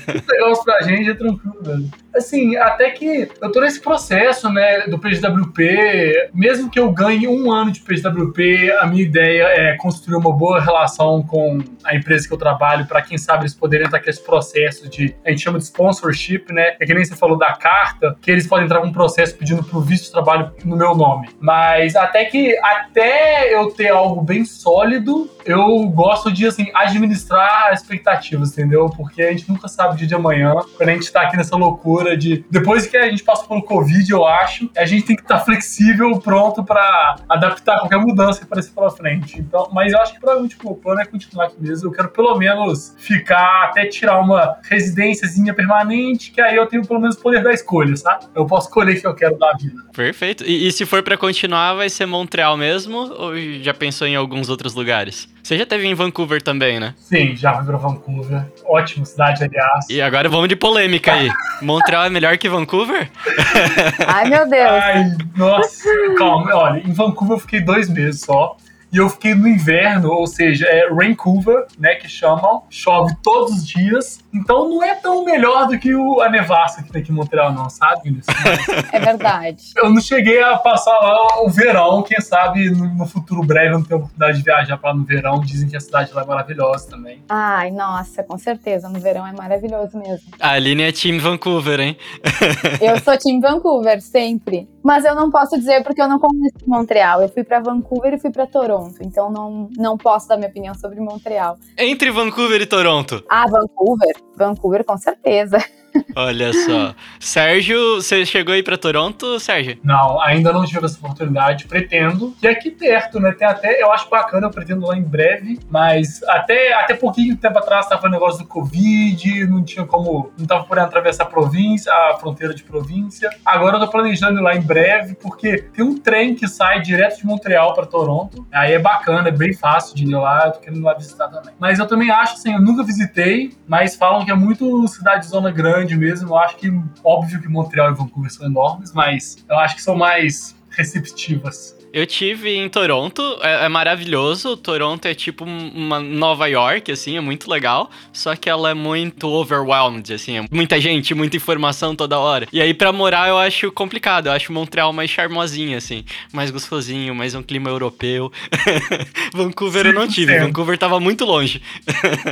30 graus pra gente é tranquilo, velho. Assim, até que eu tô nesse processo, né, do PGWP, mesmo que eu ganhe um ano de PGWP, a minha ideia é construir uma boa relação com a empresa que eu trabalho, para quem sabe eles poderem entrar esse processo de, a gente chama de sponsorship, né? É que nem você falou da carta, que eles podem entrar com um processo pedindo pro visto de trabalho no meu nome. Mas até que, até eu ter algo bem sólido, eu gosto de, assim, administrar expectativas, entendeu? Porque a gente nunca sabe o dia de amanhã, quando a gente tá aqui nessa loucura de, depois que a gente passou pelo Covid, eu acho, a gente tem que estar tá flexível, pronto para adaptar qualquer mudança que aparecer pela frente. Então, mas eu acho que provavelmente o meu plano é continuar aqui mesmo. Eu quero pelo menos ficar até tirar uma residênciazinha permanente, que aí eu tenho pelo menos o poder da escolha, sabe? Eu posso escolher o que eu quero da vida. Perfeito. E, e se for para continuar, vai ser Montreal mesmo? Ou já pensou em alguns outros lugares? Você já teve em Vancouver também, né? Sim, já fui pra Vancouver. Ótima cidade, aliás. E agora vamos de polêmica aí. (laughs) Montreal é melhor que Vancouver? Ai, meu Deus. Ai, nossa. Calma, olha, em Vancouver eu fiquei dois meses só. E eu fiquei no inverno, ou seja, é Vancouver, né, que chamam. Chove todos os dias. Então não é tão melhor do que o, a nevasca que tem aqui em Montreal, não, sabe? É verdade. Eu não cheguei a passar lá o verão, quem sabe no, no futuro breve eu não tenho a oportunidade de viajar pra lá no verão. Dizem que a cidade lá é maravilhosa também. Ai, nossa, com certeza. No verão é maravilhoso mesmo. A Aline é time Vancouver, hein? (laughs) Eu sou time Vancouver, sempre. Mas eu não posso dizer porque eu não conheço Montreal. Eu fui pra Vancouver e fui pra Toronto. Então não, não posso dar minha opinião sobre Montreal. Entre Vancouver e Toronto. Ah, Vancouver? Vancouver, com certeza. Olha só. Sérgio, você chegou aí pra Toronto, Sérgio? Não, ainda não tive essa oportunidade. Pretendo. E aqui perto, né? Tem até, eu acho bacana, eu pretendo lá em breve. Mas até, até pouquinho tempo atrás tava o negócio do Covid, não tinha como. Não tava podendo atravessar a província, a fronteira de província. Agora eu tô planejando ir lá em breve, porque tem um trem que sai direto de Montreal pra Toronto. Aí é bacana, é bem fácil de ir lá. Eu tô querendo ir lá visitar também. Mas eu também acho, assim, eu nunca visitei, mas falam que é muito cidade zona grande mesmo. Eu acho que, óbvio que Montreal e Vancouver são enormes, mas eu acho que são mais receptivas. Eu tive em Toronto, é, é, maravilhoso. Toronto é tipo uma Nova York, assim, é muito legal. Só que ela é muito overwhelmed, assim, é muita gente, muita informação toda hora. E aí, pra morar, eu acho complicado. Eu acho Montreal mais charmosinho, assim, mais gostosinho, mais um clima europeu. (laughs) Vancouver eu não tive, Vancouver tava muito longe.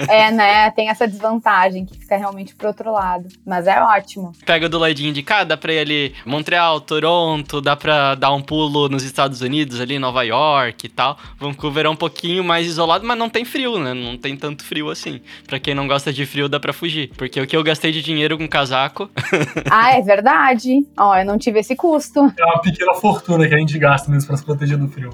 é, né? Tem essa desvantagem que fica realmente pro outro lado. Mas é ótimo. Pega do ladinho de cá, dá pra ir ali Montreal, Toronto, dá pra dar um pulo nos Estados Unidos. Unidos, ali Nova York e tal. Vancouver é um pouquinho mais isolado, mas não tem frio, né? Não tem tanto frio assim. Para quem não gosta de frio, dá para fugir. Porque o que eu gastei de dinheiro com casaco. (laughs) ah, é verdade. Ó, eu não tive esse custo. É uma pequena fortuna que a gente gasta mesmo para se proteger do frio.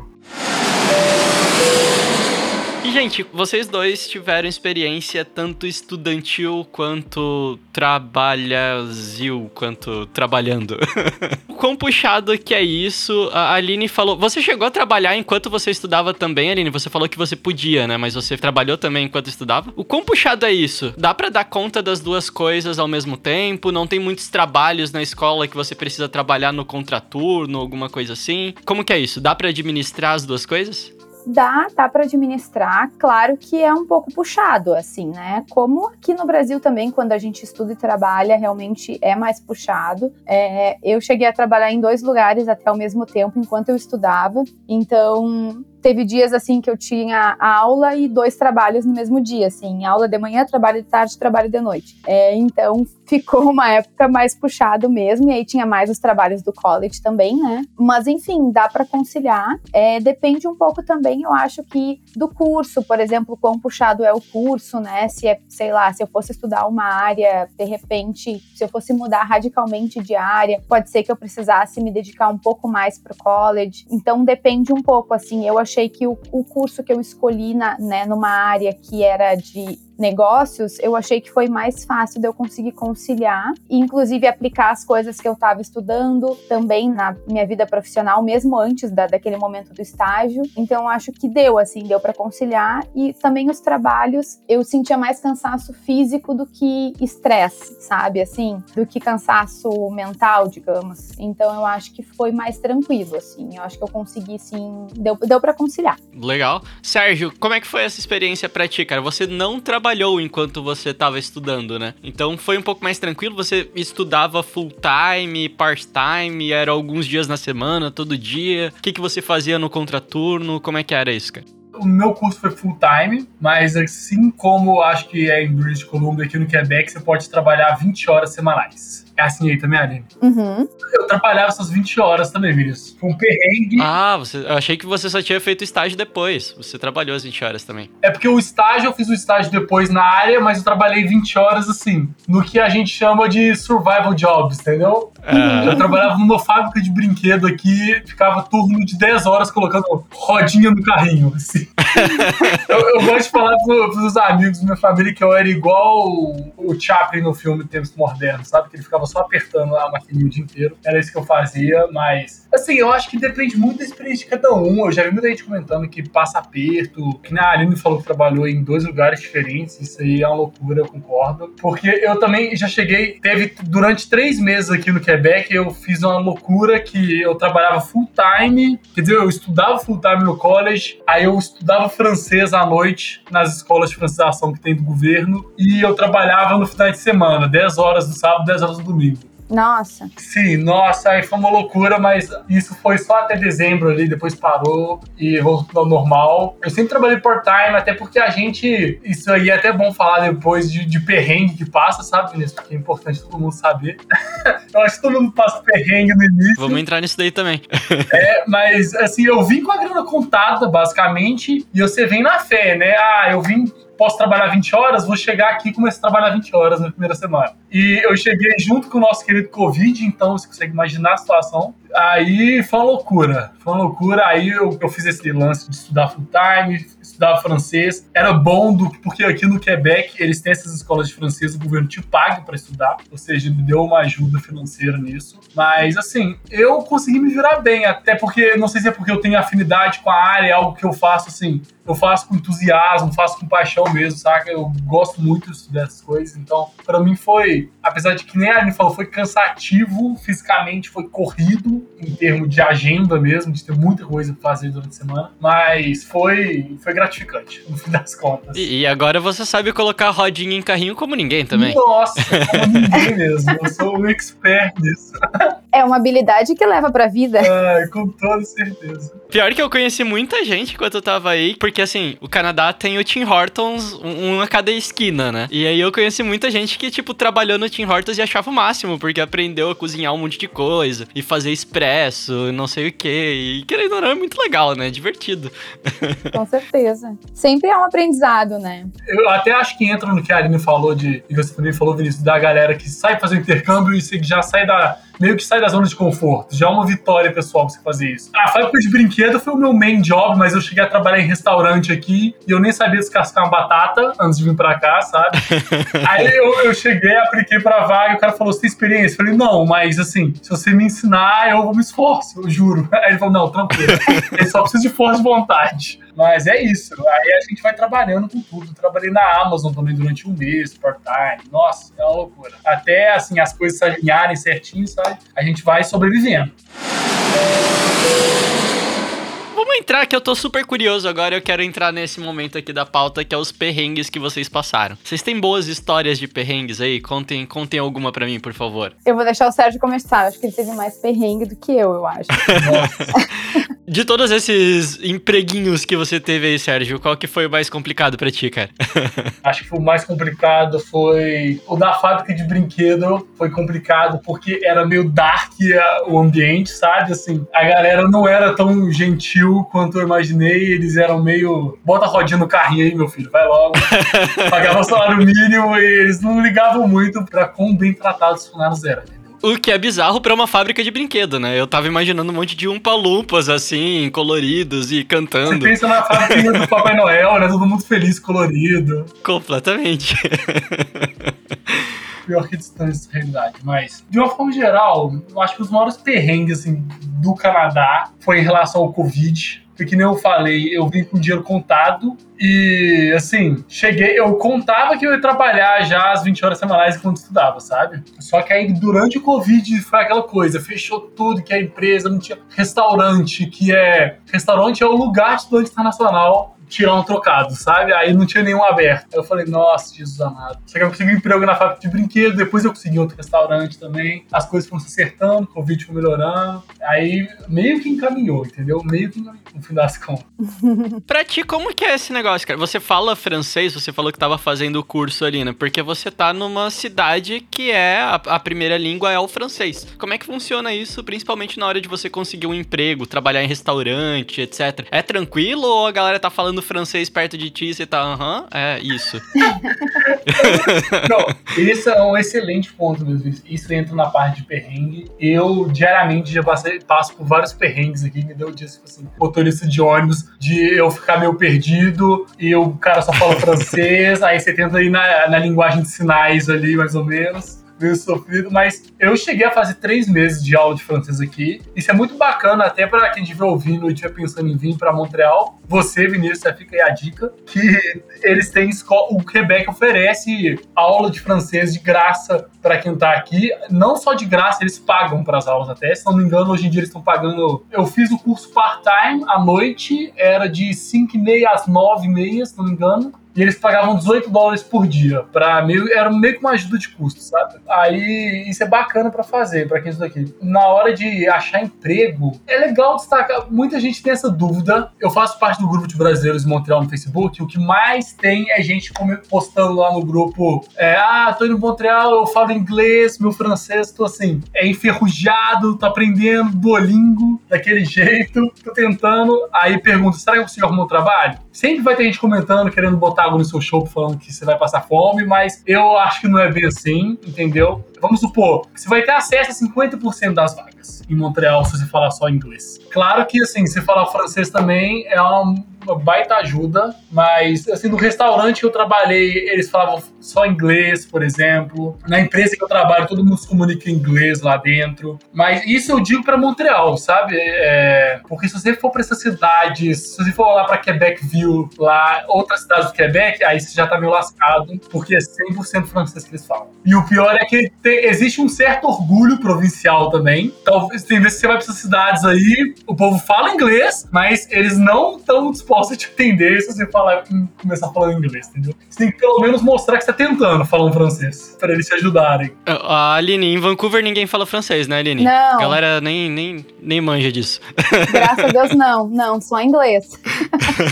E, gente, vocês dois tiveram experiência tanto estudantil quanto trabalhazil, quanto trabalhando. (laughs) o quão puxado que é isso? A Aline falou. Você chegou a trabalhar enquanto você estudava também, Aline? Você falou que você podia, né? Mas você trabalhou também enquanto estudava? O quão puxado é isso? Dá para dar conta das duas coisas ao mesmo tempo? Não tem muitos trabalhos na escola que você precisa trabalhar no contraturno, alguma coisa assim? Como que é isso? Dá para administrar as duas coisas? Dá, dá para administrar. Claro que é um pouco puxado, assim, né? Como aqui no Brasil também, quando a gente estuda e trabalha, realmente é mais puxado. É, eu cheguei a trabalhar em dois lugares até ao mesmo tempo enquanto eu estudava. Então, teve dias assim que eu tinha aula e dois trabalhos no mesmo dia, assim, aula de manhã, trabalho de tarde, trabalho de noite. É, então (laughs) ficou uma época mais puxado mesmo, e aí tinha mais os trabalhos do college também, né? Mas enfim, dá para conciliar. É, depende um pouco também, eu acho que do curso, por exemplo, quão puxado é o curso, né? Se é, sei lá, se eu fosse estudar uma área, de repente, se eu fosse mudar radicalmente de área, pode ser que eu precisasse me dedicar um pouco mais pro college. Então depende um pouco, assim, eu achei que o, o curso que eu escolhi na, né, numa área que era de negócios, eu achei que foi mais fácil de eu conseguir conciliar e, inclusive, aplicar as coisas que eu estava estudando também na minha vida profissional, mesmo antes da, daquele momento do estágio. Então, acho que deu, assim, deu para conciliar. E também os trabalhos, eu sentia mais cansaço físico do que estresse, sabe? Assim, do que cansaço mental, digamos. Então, eu acho que foi mais tranquilo, assim. Eu acho que eu consegui, sim, deu, deu para conciliar. Legal. Sérgio, como é que foi essa experiência pra ti, cara? Você não trabalhou trabalhou enquanto você estava estudando, né? Então foi um pouco mais tranquilo. Você estudava full time, part time, era alguns dias na semana, todo dia. O que, que você fazia no contraturno? Como é que era isso, cara? O meu curso foi full time, mas assim como acho que é em British Columbia, aqui no Quebec, você pode trabalhar 20 horas semanais. É assim aí também, Aline? Uhum. Eu trabalhava essas 20 horas também, Vinícius. Foi um perrengue. Ah, você, eu achei que você só tinha feito estágio depois. Você trabalhou as 20 horas também. É porque o estágio, eu fiz o estágio depois na área, mas eu trabalhei 20 horas assim, no que a gente chama de survival jobs, entendeu? Uhum. Eu trabalhava numa fábrica de brinquedo aqui, ficava turno de 10 horas colocando rodinha no carrinho, assim. (laughs) eu, eu, gosto de falar pros, pros amigos da minha família que eu era igual o, o Chaplin no filme Tempos Modernos, sabe? Que ele ficava só apertando a maquininha o dia inteiro. Era isso que eu fazia, mas. Assim, eu acho que depende muito da experiência de cada um. Eu já vi muita gente comentando que passa aperto, que na Aline falou que trabalhou em dois lugares diferentes. Isso aí é uma loucura, eu concordo. Porque eu também já cheguei. Teve durante três meses aqui no Quebec, eu fiz uma loucura que eu trabalhava full time. Quer dizer, eu estudava full time no college, aí eu estudava francês à noite nas escolas de francização que tem do governo, e eu trabalhava no final de semana, 10 horas no sábado, 10 horas no domingo. Nossa. Sim, nossa, aí foi uma loucura, mas isso foi só até dezembro ali, depois parou e voltou ao normal. Eu sempre trabalhei part-time, até porque a gente. Isso aí é até bom falar depois de, de perrengue que passa, sabe, Vinícius? Porque é importante todo mundo saber. (laughs) eu acho que todo mundo passa perrengue no início. Vamos entrar nisso daí também. (laughs) é, mas assim, eu vim com a grana contada, basicamente, e você vem na fé, né? Ah, eu vim posso trabalhar 20 horas, vou chegar aqui e começar a trabalhar 20 horas na primeira semana. E eu cheguei junto com o nosso querido Covid, então você consegue imaginar a situação. Aí foi uma loucura. Foi uma loucura. Aí eu, eu fiz esse lance de estudar full time, estudar francês. Era bom, do, porque aqui no Quebec eles têm essas escolas de francês, o governo te paga para estudar, ou seja, me deu uma ajuda financeira nisso. Mas assim, eu consegui me virar bem, até porque, não sei se é porque eu tenho afinidade com a área, é algo que eu faço assim, eu faço com entusiasmo, faço com paixão mesmo, saca? Eu gosto muito dessas coisas, então para mim foi, apesar de que nem a Aline falou, foi cansativo fisicamente, foi corrido em termos de agenda mesmo, de ter muita coisa pra fazer durante a semana, mas foi, foi gratificante, no fim das contas. E, e agora você sabe colocar rodinha em carrinho como ninguém também. Nossa, como ninguém mesmo, eu sou um expert nisso. (laughs) É uma habilidade que leva pra vida. É, com toda certeza. Pior que eu conheci muita gente enquanto eu tava aí, porque assim, o Canadá tem o Tim Hortons, um a cada esquina, né? E aí eu conheci muita gente que, tipo, trabalhou no Tim Hortons e achava o máximo, porque aprendeu a cozinhar um monte de coisa, e fazer expresso, não sei o que. E querendo ou não, é muito legal, né? Divertido. (laughs) Com certeza. Sempre é um aprendizado, né? Eu até acho que entra no que a Aline falou de, e você também falou, Vinícius, da galera que sai fazer intercâmbio e já sai da meio que sai da zona de conforto. Já é uma vitória pessoal você fazer isso. A fábrica de brinquedo foi o meu main job, mas eu cheguei a trabalhar em restaurante aqui e eu nem sabia descascar uma batata antes de vir pra cá, sabe? (laughs) Aí eu, eu cheguei, apliquei pra vaga e o cara falou: Você tem experiência? Eu falei: Não, mas assim, se você me ensinar, eu vou me esforço, eu juro. (laughs) Aí ele falou: Não, tranquilo. Ele só precisa de força de vontade. Mas é isso. Aí a gente vai trabalhando com tudo. Trabalhei na Amazon também durante um mês, part-time. Nossa, é uma loucura. Até assim as coisas se alinharem certinho, sabe? A gente vai sobrevivendo. Vamos entrar que eu tô super curioso agora. Eu quero entrar nesse momento aqui da pauta que é os perrengues que vocês passaram. Vocês têm boas histórias de perrengues aí? Contem, contem alguma para mim, por favor. Eu vou deixar o Sérgio começar. Acho que ele teve mais perrengue do que eu, eu acho. (laughs) de todos esses empreguinhos que você teve aí, Sérgio, qual que foi o mais complicado para ti, cara? (laughs) acho que o mais complicado foi o da fábrica de brinquedo. Foi complicado porque era meio dark o ambiente, sabe? Assim, a galera não era tão gentil quanto eu imaginei. Eles eram meio. Bota a rodinha no carrinho aí, meu filho, vai logo. (laughs) Pagava salário mínimo e eles não ligavam muito pra quão bem tratados os funcionários eram. O que é bizarro para uma fábrica de brinquedo, né? Eu tava imaginando um monte de umpa-lumpas, assim, coloridos e cantando. Você pensa na fábrica do Papai Noel, né? Todo mundo feliz, colorido. Completamente. (laughs) pior que distância da realidade. Mas, de uma forma geral, eu acho que os maiores perrengues assim, do Canadá foi em relação ao Covid. Porque, nem eu falei, eu vim com dinheiro contado e, assim, cheguei, eu contava que eu ia trabalhar já às 20 horas semanais enquanto estudava, sabe? Só que aí, durante o Covid, foi aquela coisa, fechou tudo, que a empresa não tinha restaurante, que é... Restaurante é o lugar de estudante internacional tirar um trocado, sabe? Aí não tinha nenhum aberto. Aí eu falei, nossa, Jesus amado. Só que eu consegui um emprego na fábrica de brinquedos, depois eu consegui outro restaurante também. As coisas foram se acertando, o Covid foi melhorando. Aí meio que encaminhou, entendeu? Meio que encaminhou, no fim das contas. (laughs) pra ti, como que é esse negócio, cara? Você fala francês, você falou que tava fazendo o curso ali, né? Porque você tá numa cidade que é, a, a primeira língua é o francês. Como é que funciona isso, principalmente na hora de você conseguir um emprego, trabalhar em restaurante, etc? É tranquilo ou a galera tá falando francês perto de ti e você tá, aham, é isso. (laughs) Não, esse é um excelente ponto mesmo. Isso entra na parte de perrengue. Eu, diariamente, já passei, passo por vários perrengues aqui. Me deu disso, tipo assim, motorista de ônibus, de eu ficar meio perdido e o cara só fala francês, (laughs) aí você tenta ir na, na linguagem de sinais ali, mais ou menos meio sofrido, mas eu cheguei a fazer três meses de aula de francês aqui. Isso é muito bacana, até para quem estiver ouvindo e estiver pensando em vir para Montreal. Você, Vinícius, já fica aí a dica que eles têm escola, o Quebec oferece aula de francês de graça para quem tá aqui. Não só de graça, eles pagam para as aulas até. Se não me engano, hoje em dia eles estão pagando. Eu fiz o curso part-time à noite, era de 5 e meia às 9 e meia, se não me engano e eles pagavam 18 dólares por dia. Pra meio, era meio que uma ajuda de custo, sabe? Aí isso é bacana para fazer, para quem estuda aqui. Na hora de achar emprego, é legal destacar. Muita gente tem essa dúvida. Eu faço parte do grupo de brasileiros de Montreal no Facebook. O que mais tem é gente postando lá no grupo: é, Ah, tô indo em Montreal, eu falo inglês, meu francês, tô assim, é enferrujado, tô aprendendo bolingo daquele (laughs) jeito, tô tentando. Aí pergunta: será que eu consigo arrumar um trabalho? Sempre vai ter gente comentando, querendo botar água no seu show falando que você vai passar fome, mas eu acho que não é bem assim, entendeu? Vamos supor você vai ter acesso a 50% das vagas em Montreal se você falar só inglês. Claro que, assim, se falar francês também é uma uma baita ajuda, mas assim, no restaurante que eu trabalhei, eles falavam só inglês, por exemplo. Na empresa que eu trabalho, todo mundo se comunica em inglês lá dentro. Mas isso eu digo para Montreal, sabe? É, porque se você for para essas cidades, se você for lá para Quebec-Ville, lá, outras cidades do Quebec, aí você já tá meio lascado, porque é 100% francês que eles falam. E o pior é que tem, existe um certo orgulho provincial também. Talvez tem vezes que você vai para essas cidades aí, o povo fala inglês, mas eles não estão dispostos possa te entender se você falar, começar falando inglês, entendeu? Você tem que pelo menos mostrar que você tá tentando falar um francês, para eles te ajudarem. A Aline, em Vancouver ninguém fala francês, né, Aline? Não. A galera nem, nem, nem manja disso. Graças a Deus, não. Não, só inglês.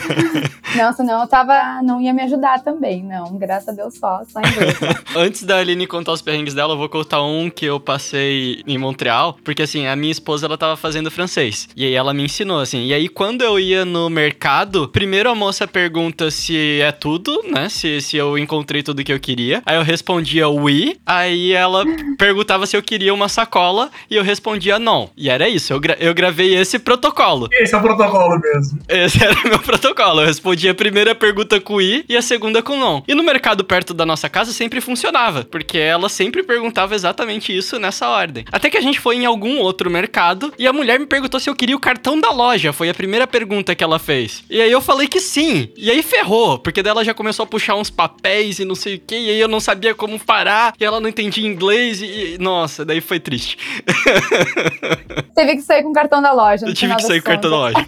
(laughs) não, senão eu tava, não ia me ajudar também, não. Graças a Deus só, só inglês. (laughs) Antes da Aline contar os perrengues dela, eu vou contar um que eu passei em Montreal, porque assim, a minha esposa, ela tava fazendo francês. E aí ela me ensinou, assim. E aí, quando eu ia no mercado, primeiro a moça pergunta se é tudo, né? Se, se eu encontrei tudo que eu queria. Aí eu respondia oui. Aí ela (laughs) perguntava se eu queria uma sacola e eu respondia não. E era isso, eu, gra eu gravei esse protocolo. Esse é o protocolo mesmo. Esse (laughs) era o meu protocolo. Eu respondia a primeira pergunta com oui e a segunda com não. E no mercado perto da nossa casa sempre funcionava, porque ela sempre perguntava exatamente isso nessa ordem. Até que a gente foi em algum outro mercado e a mulher me perguntou se eu queria o cartão da loja. Foi a primeira pergunta que ela fez. E aí eu falei que sim. E aí ferrou, porque dela já começou a puxar uns papéis e não sei o que, e aí eu não sabia como parar, e ela não entendia inglês, e, nossa, daí foi triste. (laughs) Teve que sair com o cartão da loja. Eu tive que sair com o cartão da loja. (laughs)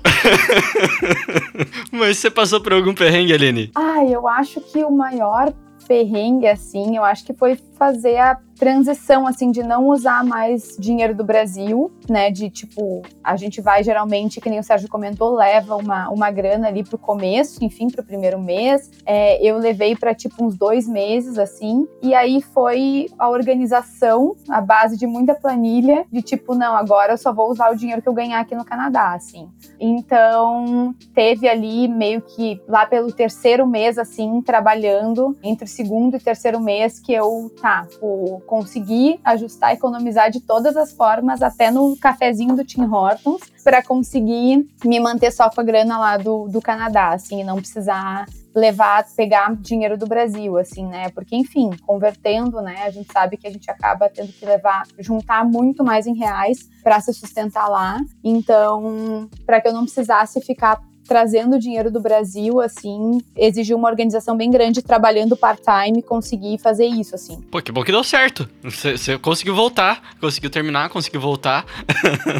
Mas você passou por algum perrengue, Aline? Ah, eu acho que o maior perrengue, assim, eu acho que foi fazer a transição, assim, de não usar mais dinheiro do Brasil, né? De tipo, a gente vai geralmente, que nem o Sérgio comentou, leva uma, uma grana ali pro começo, enfim, pro primeiro mês. É, eu levei para tipo uns dois meses, assim, e aí foi a organização, a base de muita planilha, de tipo, não, agora eu só vou usar o dinheiro que eu ganhar aqui no Canadá, assim. Então, teve ali meio que lá pelo terceiro mês, assim, trabalhando, entre o segundo e terceiro mês, que eu, tá, o conseguir ajustar, economizar de todas as formas, até no cafezinho do Tim Hortons, para conseguir me manter só com a grana lá do, do Canadá, assim, e não precisar levar, pegar dinheiro do Brasil, assim, né? Porque, enfim, convertendo, né? A gente sabe que a gente acaba tendo que levar, juntar muito mais em reais para se sustentar lá. Então, para que eu não precisasse ficar trazendo dinheiro do Brasil, assim, exigiu uma organização bem grande, trabalhando part-time, conseguir fazer isso, assim. Pô, que bom que deu certo. Você conseguiu voltar, conseguiu terminar, conseguiu voltar. (laughs)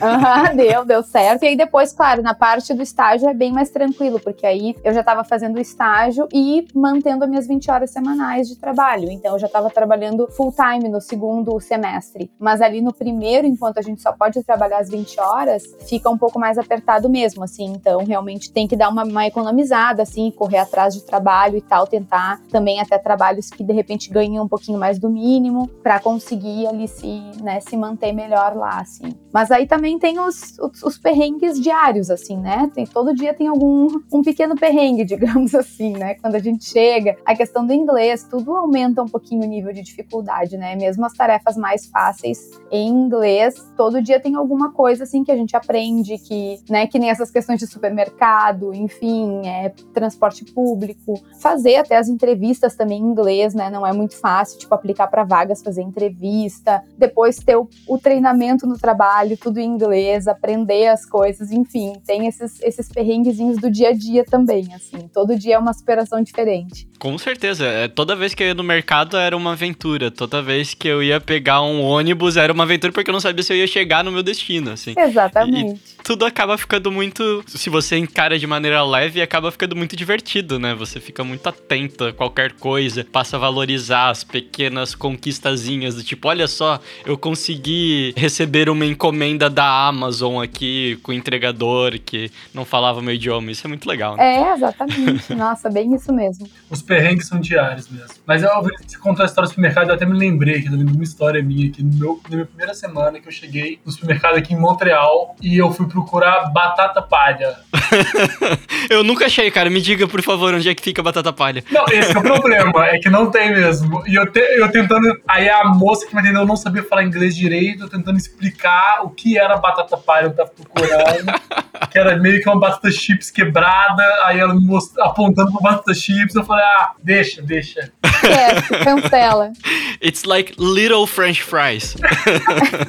Uhum, deu, deu certo. E aí depois, claro, na parte do estágio é bem mais tranquilo, porque aí eu já tava fazendo o estágio e mantendo as minhas 20 horas semanais de trabalho. Então eu já tava trabalhando full-time no segundo semestre. Mas ali no primeiro, enquanto a gente só pode trabalhar as 20 horas, fica um pouco mais apertado mesmo, assim. Então realmente tem que dar uma, uma economizada, assim, correr atrás de trabalho e tal, tentar também até trabalhos que de repente ganham um pouquinho mais do mínimo para conseguir ali se, né, se manter melhor lá, assim. Mas aí também tem os, os, os, perrengues diários, assim, né? Tem, todo dia tem algum um pequeno perrengue, (laughs) digamos assim, né? Quando a gente chega, a questão do inglês, tudo aumenta um pouquinho o nível de dificuldade, né? Mesmo as tarefas mais fáceis em inglês, todo dia tem alguma coisa assim que a gente aprende, que, né, que nem essas questões de supermercado, enfim, é, transporte público, fazer até as entrevistas também em inglês, né? Não é muito fácil, tipo, aplicar para vagas, fazer entrevista, depois ter o, o treinamento no trabalho, tudo em inglês, aprender as coisas, enfim, tem esses, esses perrenguezinhos do dia a dia também, assim. Todo dia é uma superação diferente. Com certeza. É, toda vez que eu ia no mercado era uma aventura. Toda vez que eu ia pegar um ônibus era uma aventura porque eu não sabia se eu ia chegar no meu destino, assim. Exatamente. E tudo acaba ficando muito. Se você encara de maneira leve, acaba ficando muito divertido, né? Você fica muito atento a qualquer coisa, passa a valorizar as pequenas conquistazinhas do tipo, olha só, eu consegui receber uma encomenda da Amazon aqui com o entregador que não falava meu idioma. Isso é muito legal, né? É, exatamente. (laughs) Nossa, bem isso mesmo. Os perrengues são diários mesmo. Mas eu ouvi você contar a história do supermercado, eu até me lembrei aqui de uma história minha aqui no meu, na minha primeira semana que eu cheguei no supermercado aqui em Montreal e eu fui procurar batata palha. (laughs) (laughs) eu nunca achei, cara. Me diga, por favor, onde é que fica a batata palha. Não, esse é o problema, é que não tem mesmo. E eu, te, eu tentando. Aí a moça que me atendeu não sabia falar inglês direito, eu tentando explicar o que era batata palha, eu tava procurando. (laughs) que era meio que uma batata chips quebrada, aí ela me mostrou, apontando pra batata chips, eu falei, ah, deixa, deixa. É, cancela. (laughs) It's like little French fries.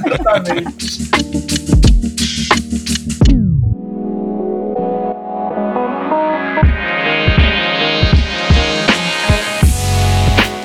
Exatamente.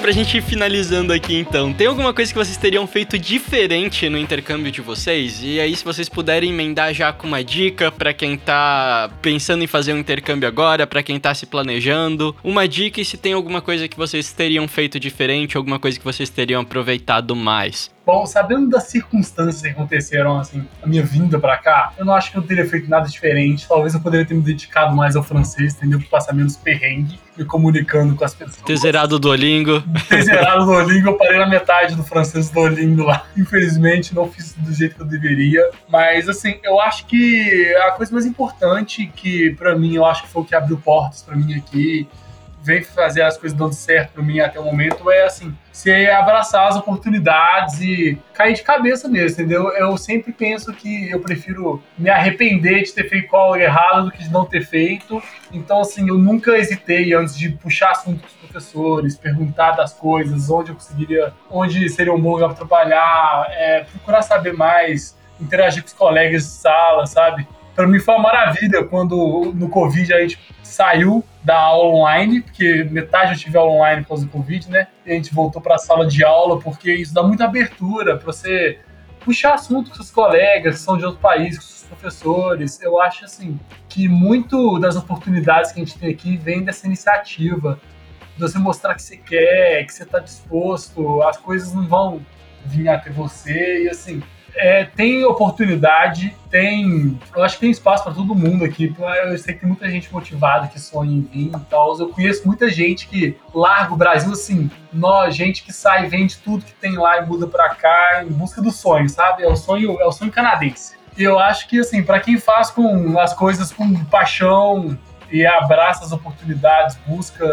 Pra gente ir finalizando aqui então, tem alguma coisa que vocês teriam feito diferente no intercâmbio de vocês? E aí, se vocês puderem emendar já com uma dica para quem tá pensando em fazer um intercâmbio agora, para quem tá se planejando, uma dica e se tem alguma coisa que vocês teriam feito diferente, alguma coisa que vocês teriam aproveitado mais. Bom, sabendo das circunstâncias que aconteceram, assim, a minha vinda para cá, eu não acho que eu teria feito nada diferente. Talvez eu poderia ter me dedicado mais ao francês, entendeu? Pra passar menos perrengue, me comunicando com as pessoas. Ter zerado o Duolingo. Ter zerado o Duolingo, eu parei na metade do francês do Duolingo lá. Infelizmente, não fiz do jeito que eu deveria. Mas, assim, eu acho que a coisa mais importante que, para mim, eu acho que foi o que abriu portas para mim aqui, vem fazer as coisas dando certo para mim até o momento é assim, se abraçar as oportunidades e cair de cabeça mesmo, entendeu? Eu sempre penso que eu prefiro me arrepender de ter feito algo errado do que de não ter feito. Então, assim, eu nunca hesitei antes de puxar assunto com os professores, perguntar das coisas, onde eu conseguiria, onde seria um bom lugar trabalhar, é, procurar saber mais, interagir com os colegas de sala, sabe? Para mim foi uma maravilha quando no Covid a gente saiu da aula online, porque metade eu tive aula online por causa do Covid, né? E a gente voltou para a sala de aula, porque isso dá muita abertura para você puxar assunto com seus colegas que são de outro país, com seus professores. Eu acho, assim, que muito das oportunidades que a gente tem aqui vem dessa iniciativa, de você mostrar que você quer, que você está disposto, as coisas não vão vir até você, e assim, é, tem oportunidade, tem. Eu acho que tem espaço para todo mundo aqui. Eu sei que tem muita gente motivada que sonha em vir e tal. Eu conheço muita gente que larga o Brasil assim, nós, gente que sai, vende tudo que tem lá e muda para cá em busca do sonho, sabe? É o sonho, é o sonho canadense. E eu acho que assim, para quem faz com as coisas com paixão e abraça as oportunidades, busca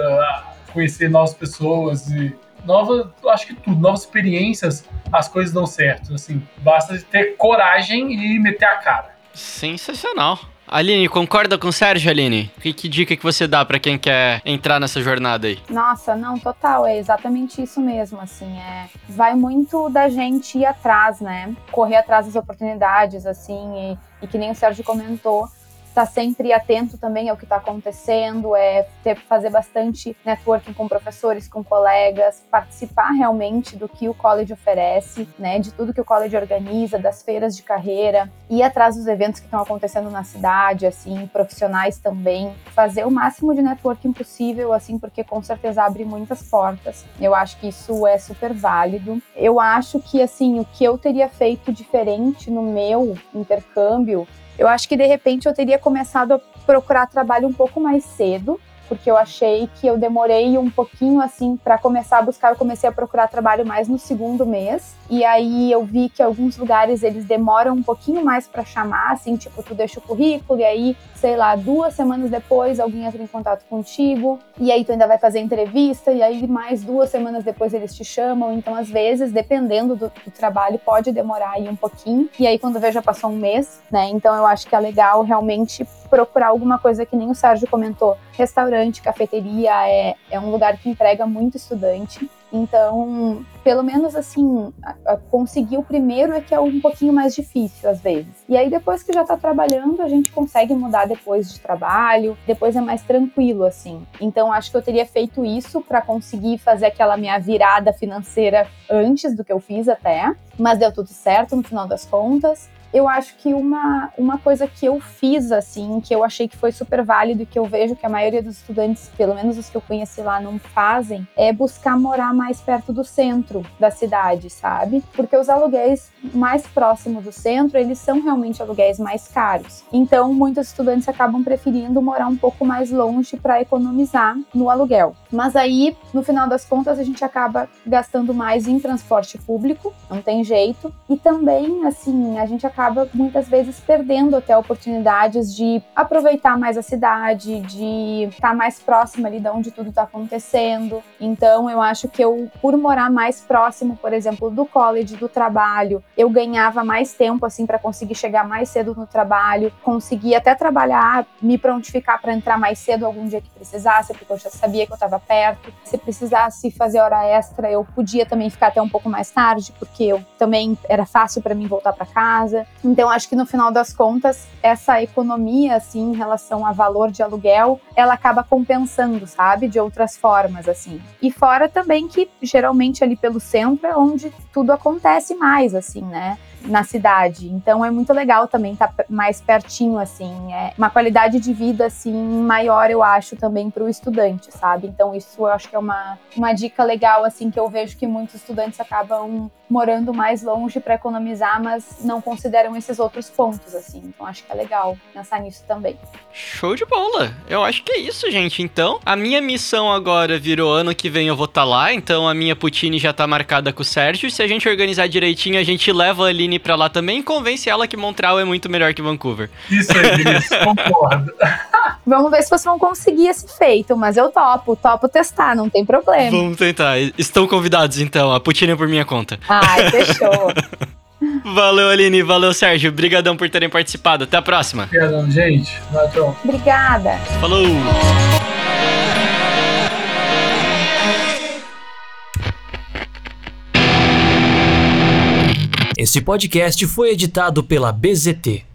conhecer novas pessoas e nova, acho que tudo, novas experiências, as coisas dão certo. Assim, basta ter coragem e meter a cara. Sensacional. Aline, concorda com o Sérgio, Aline? Que, que dica que você dá para quem quer entrar nessa jornada aí? Nossa, não, total, é exatamente isso mesmo, assim, é, vai muito da gente ir atrás, né? Correr atrás das oportunidades, assim, e, e que nem o Sérgio comentou, estar tá sempre atento também ao que está acontecendo, é ter, fazer bastante networking com professores, com colegas, participar realmente do que o college oferece, né, de tudo que o college organiza, das feiras de carreira, ir atrás dos eventos que estão acontecendo na cidade, assim, profissionais também, fazer o máximo de networking possível, assim, porque com certeza abre muitas portas. Eu acho que isso é super válido. Eu acho que, assim, o que eu teria feito diferente no meu intercâmbio Eu acho que de repente eu teria começado a procurar trabalho um pouco mais cedo, porque eu achei que eu demorei um pouquinho assim para começar a buscar, eu comecei a procurar trabalho mais no segundo mês. E aí eu vi que alguns lugares eles demoram um pouquinho mais para chamar, assim, tipo, tu deixa o currículo e aí, sei lá, duas semanas depois alguém entra em contato contigo, e aí tu ainda vai fazer entrevista, e aí mais duas semanas depois eles te chamam. Então, às vezes, dependendo do, do trabalho, pode demorar aí um pouquinho. E aí, quando vê, já passou um mês, né? Então eu acho que é legal realmente procurar alguma coisa que nem o Sérgio comentou. Restaurante, cafeteria é, é um lugar que emprega muito estudante. Então, pelo menos assim, conseguir o primeiro é que é um pouquinho mais difícil às vezes. E aí depois que já tá trabalhando, a gente consegue mudar depois de trabalho, depois é mais tranquilo assim. Então, acho que eu teria feito isso para conseguir fazer aquela minha virada financeira antes do que eu fiz até, mas deu tudo certo no final das contas eu acho que uma, uma coisa que eu fiz, assim, que eu achei que foi super válido e que eu vejo que a maioria dos estudantes, pelo menos os que eu conheci lá, não fazem, é buscar morar mais perto do centro da cidade, sabe? Porque os aluguéis mais próximos do centro, eles são realmente aluguéis mais caros. Então, muitos estudantes acabam preferindo morar um pouco mais longe para economizar no aluguel. Mas aí, no final das contas, a gente acaba gastando mais em transporte público, não tem jeito. E também, assim, a gente acaba acaba muitas vezes perdendo até oportunidades de aproveitar mais a cidade, de estar mais próximo ali de onde tudo está acontecendo. Então, eu acho que eu, por morar mais próximo, por exemplo, do college, do trabalho, eu ganhava mais tempo assim para conseguir chegar mais cedo no trabalho, conseguir até trabalhar, me prontificar para entrar mais cedo algum dia que precisasse, porque eu já sabia que eu estava perto. Se precisasse fazer hora extra, eu podia também ficar até um pouco mais tarde, porque eu também era fácil para mim voltar para casa. Então, acho que no final das contas, essa economia, assim, em relação a valor de aluguel, ela acaba compensando, sabe? De outras formas, assim. E fora também que, geralmente, ali pelo centro é onde tudo acontece mais, assim, né? Na cidade. Então é muito legal também estar tá mais pertinho, assim. É uma qualidade de vida, assim, maior, eu acho, também para o estudante, sabe? Então isso eu acho que é uma, uma dica legal, assim, que eu vejo que muitos estudantes acabam morando mais longe para economizar, mas não consideram esses outros pontos, assim. Então acho que é legal pensar nisso também. Show de bola! Eu acho que é isso, gente. Então, a minha missão agora virou ano que vem eu vou estar tá lá, então a minha Putini já tá marcada com o Sérgio. Se a gente organizar direitinho, a gente leva a Aline pra lá também e convence ela que Montreal é muito melhor que Vancouver. Isso aí, (laughs) concordo. (laughs) Vamos ver se vocês vão conseguir esse feito, mas eu topo, topo testar, não tem problema. Vamos tentar. Estão convidados então, a Putini é por minha conta. Ai, fechou. (laughs) Valeu, Aline. Valeu, Sérgio. Obrigadão por terem participado. Até a próxima. Obrigadão, gente. Tchau. Obrigada. Falou. Este podcast foi editado pela BZT